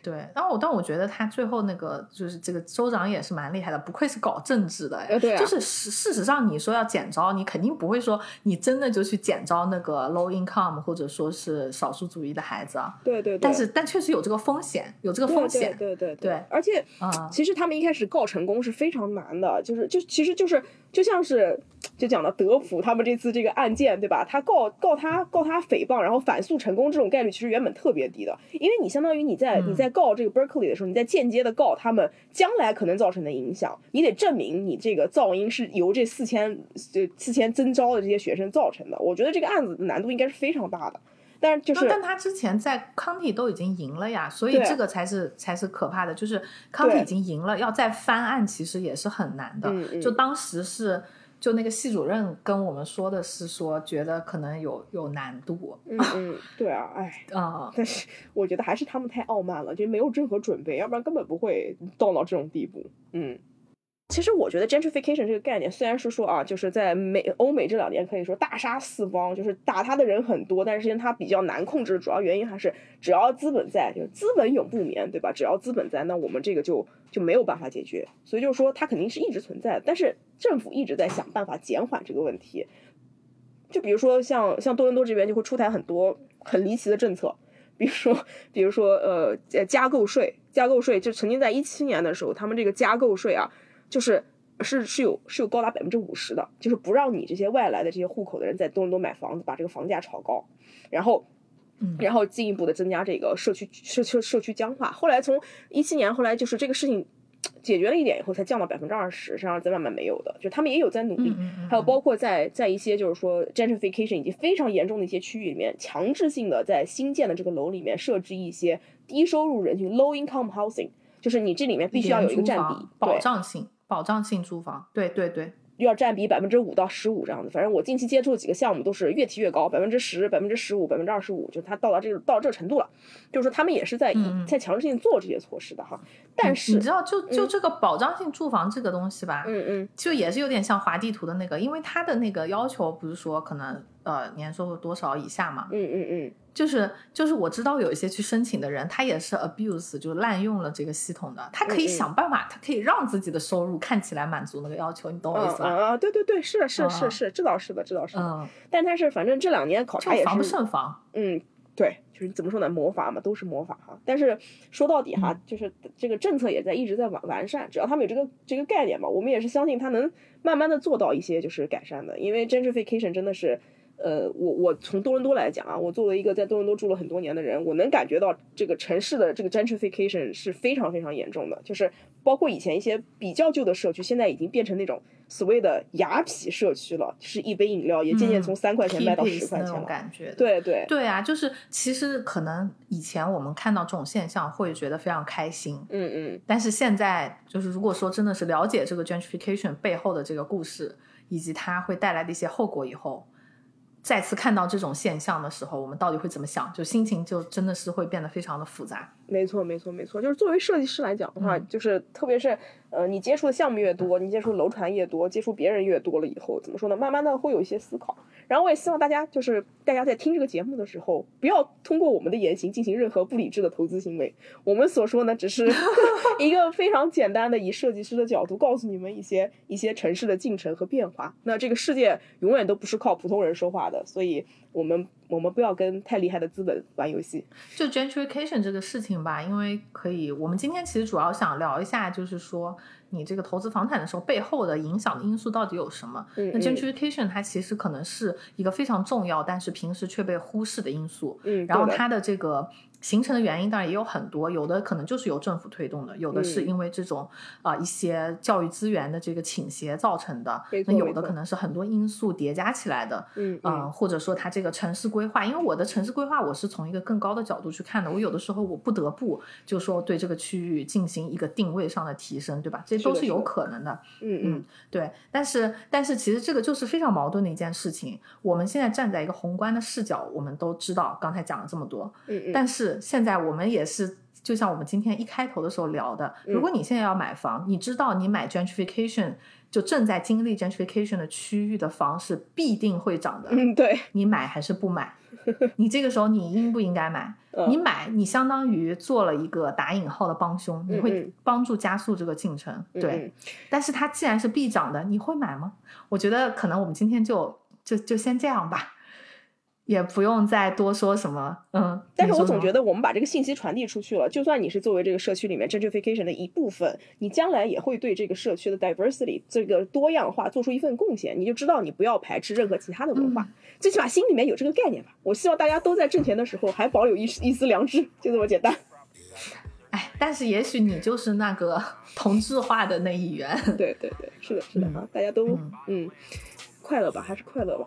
对，然后我但我觉得他最后那个就是这个州长也是蛮厉害的，不愧是搞政治的，对，就是事事实上你说要减招，你肯定不会说你真的就去减招那个 low income 或者说是少数族裔的孩子啊，对对对，但是但确实有这个风险，有这个风险，对对对，而且啊，其实他们一开始告成功是非常难的，就是就其实就是就像是。就讲到德普他们这次这个案件，对吧？他告告他告他诽谤，然后反诉成功，这种概率其实原本特别低的，因为你相当于你在你在告这个 Berkeley 的时候，你在间接的告他们将来可能造成的影响，你得证明你这个噪音是由这四千这四千增招的这些学生造成的。我觉得这个案子难度应该是非常大的，但是就是但他之前在康体都已经赢了呀，所以这个才是才是可怕的，就是康体已经赢了，要再翻案其实也是很难的。就当时是。就那个系主任跟我们说的是说，觉得可能有有难度。嗯嗯，对啊，哎啊，但是我觉得还是他们太傲慢了，就没有任何准备，要不然根本不会到到这种地步。嗯。其实我觉得 gentrification 这个概念，虽然是说啊，就是在美欧美这两年可以说大杀四方，就是打他的人很多，但是因为它比较难控制，主要原因还是只要资本在，就是资本永不眠，对吧？只要资本在，那我们这个就就没有办法解决。所以就是说，它肯定是一直存在的，但是政府一直在想办法减缓这个问题。就比如说像像多伦多这边就会出台很多很离奇的政策，比如说比如说呃加购税，加购税就曾经在一七年的时候，他们这个加购税啊。就是是是有是有高达百分之五十的，就是不让你这些外来的这些户口的人在多伦多买房子，把这个房价炒高，然后，然后进一步的增加这个社区社区社区僵化。后来从一七年后来就是这个事情解决了一点以后，才降到百分之二十，实际上在慢慢没有的，就他们也有在努力。还有包括在在一些就是说 gentrification 以及非常严重的一些区域里面，强制性的在新建的这个楼里面设置一些低收入人群 low income housing，就是你这里面必须要有一个占比保障性。保障性住房，对对对，要占比百分之五到十五这样子。反正我近期接触的几个项目都是越提越高，百分之十、百分之十五、百分之二十五，就是它到达这个到这个程度了。就是说他们也是在在强制性做这些措施的哈。但是你知道，就就这个保障性住房这个东西吧，嗯嗯，就也是有点像划地图的那个，因为它的那个要求不是说可能呃年收入多少以下嘛，嗯嗯嗯。就是就是我知道有一些去申请的人，他也是 abuse，就滥用了这个系统的。他可以想办法，他可以让自己的收入看起来满足那个要求，你懂我意思吧？啊，对对对，是是是是，这倒是的，这倒是的。嗯，但他是反正这两年考察也是防不胜防。嗯，对，就是怎么说呢？魔法嘛，都是魔法哈。但是说到底哈，就是这个政策也在一直在完完善，只要他们有这个这个概念嘛，我们也是相信他能慢慢的做到一些就是改善的，因为 gentrification 真的是。呃，我我从多伦多来讲啊，我作为一个在多伦多住了很多年的人，我能感觉到这个城市的这个 gentrification 是非常非常严重的，就是包括以前一些比较旧的社区，现在已经变成那种所谓的雅痞社区了，就是一杯饮料也渐渐从三块钱卖到十块钱了。感觉对对对啊，就是其实可能以前我们看到这种现象会觉得非常开心，嗯嗯，但是现在就是如果说真的是了解这个 gentrification 背后的这个故事，以及它会带来的一些后果以后。再次看到这种现象的时候，我们到底会怎么想？就心情就真的是会变得非常的复杂。没错，没错，没错。就是作为设计师来讲的话，就是特别是呃，你接触的项目越多，你接触楼船越多，接触别人越多了以后，怎么说呢？慢慢的会有一些思考。然后我也希望大家就是大家在听这个节目的时候，不要通过我们的言行进行任何不理智的投资行为。我们所说呢，只是 <laughs> 一个非常简单的以设计师的角度告诉你们一些一些城市的进程和变化。那这个世界永远都不是靠普通人说话的，所以我们我们不要跟太厉害的资本玩游戏。就 gentrification 这个事情吧，因为可以，我们今天其实主要想聊一下，就是说。你这个投资房产的时候，背后的影响的因素到底有什么？那 gentrification 它其实可能是一个非常重要，但是平时却被忽视的因素。嗯，然后它的这个。形成的原因当然也有很多，有的可能就是由政府推动的，有的是因为这种啊一些教育资源的这个倾斜造成的，那有的可能是很多因素叠加起来的，嗯嗯，或者说它这个城市规划，因为我的城市规划我是从一个更高的角度去看的，我有的时候我不得不就说对这个区域进行一个定位上的提升，对吧？这都是有可能的，嗯嗯，对。但是但是其实这个就是非常矛盾的一件事情。我们现在站在一个宏观的视角，我们都知道刚才讲了这么多，嗯嗯，但是。现在我们也是，就像我们今天一开头的时候聊的，如果你现在要买房，你知道你买 gentrification 就正在经历 gentrification 的区域的房是必定会涨的。嗯，对，你买还是不买？你这个时候你应不应该买？<laughs> 你买，你相当于做了一个打引号的帮凶，你会帮助加速这个进程。对，但是它既然是必涨的，你会买吗？我觉得可能我们今天就就就先这样吧。也不用再多说什么，嗯。但是我总觉得我们把这个信息传递出去了，就算你是作为这个社区里面 gentrification 的一部分，你将来也会对这个社区的 diversity 这个多样化做出一份贡献。你就知道你不要排斥任何其他的文化，最起码心里面有这个概念吧。我希望大家都在挣钱的时候还保有一一丝良知，就这么简单。哎，但是也许你就是那个 <laughs> 同质化的那一员。对对对，是的，是的啊，大家都嗯快乐吧，还是快乐吧。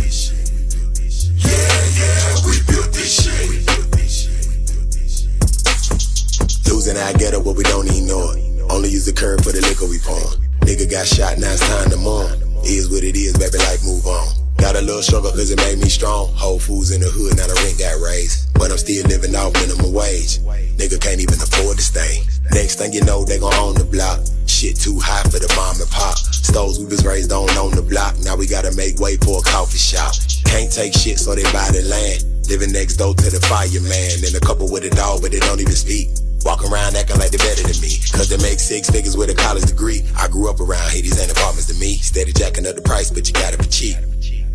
Losing I get up, but we don't know it. Only use the curb for the liquor we pour. Nigga got shot, now it's time to mourn. Is what it is, baby, like move on. Got a little struggle cause it made me strong. Whole foods in the hood, now the rent got raised. But I'm still living off minimum wage. Nigga can't even afford to stay. Next thing you know, they gon' own the block. Shit too high for the mom and pop. Stoves we was raised on on the block. Now we gotta make way for a coffee shop. Can't take shit, so they buy the land. Living next door to the fireman. And a couple with a dog, but they don't even speak. Walk around acting like they better than me. Cause they make six figures with a college degree. I grew up around here, ain't apartments to me. Steady jacking up the price, but you gotta be cheap.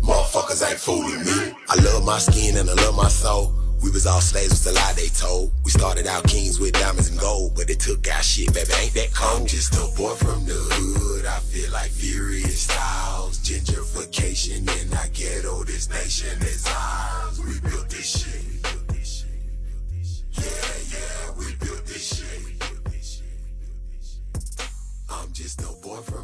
Motherfuckers ain't fooling me. I love my skin and I love my soul. We was all slaves, was a lie they told. We started out kings with diamonds and gold, but they took our shit, baby, ain't that cold? I'm just a boy from the hood, I feel like furious styles. Gentrification in our ghetto, this nation is ours. We built this shit. Yeah, yeah, we built this shit. I'm just no boy from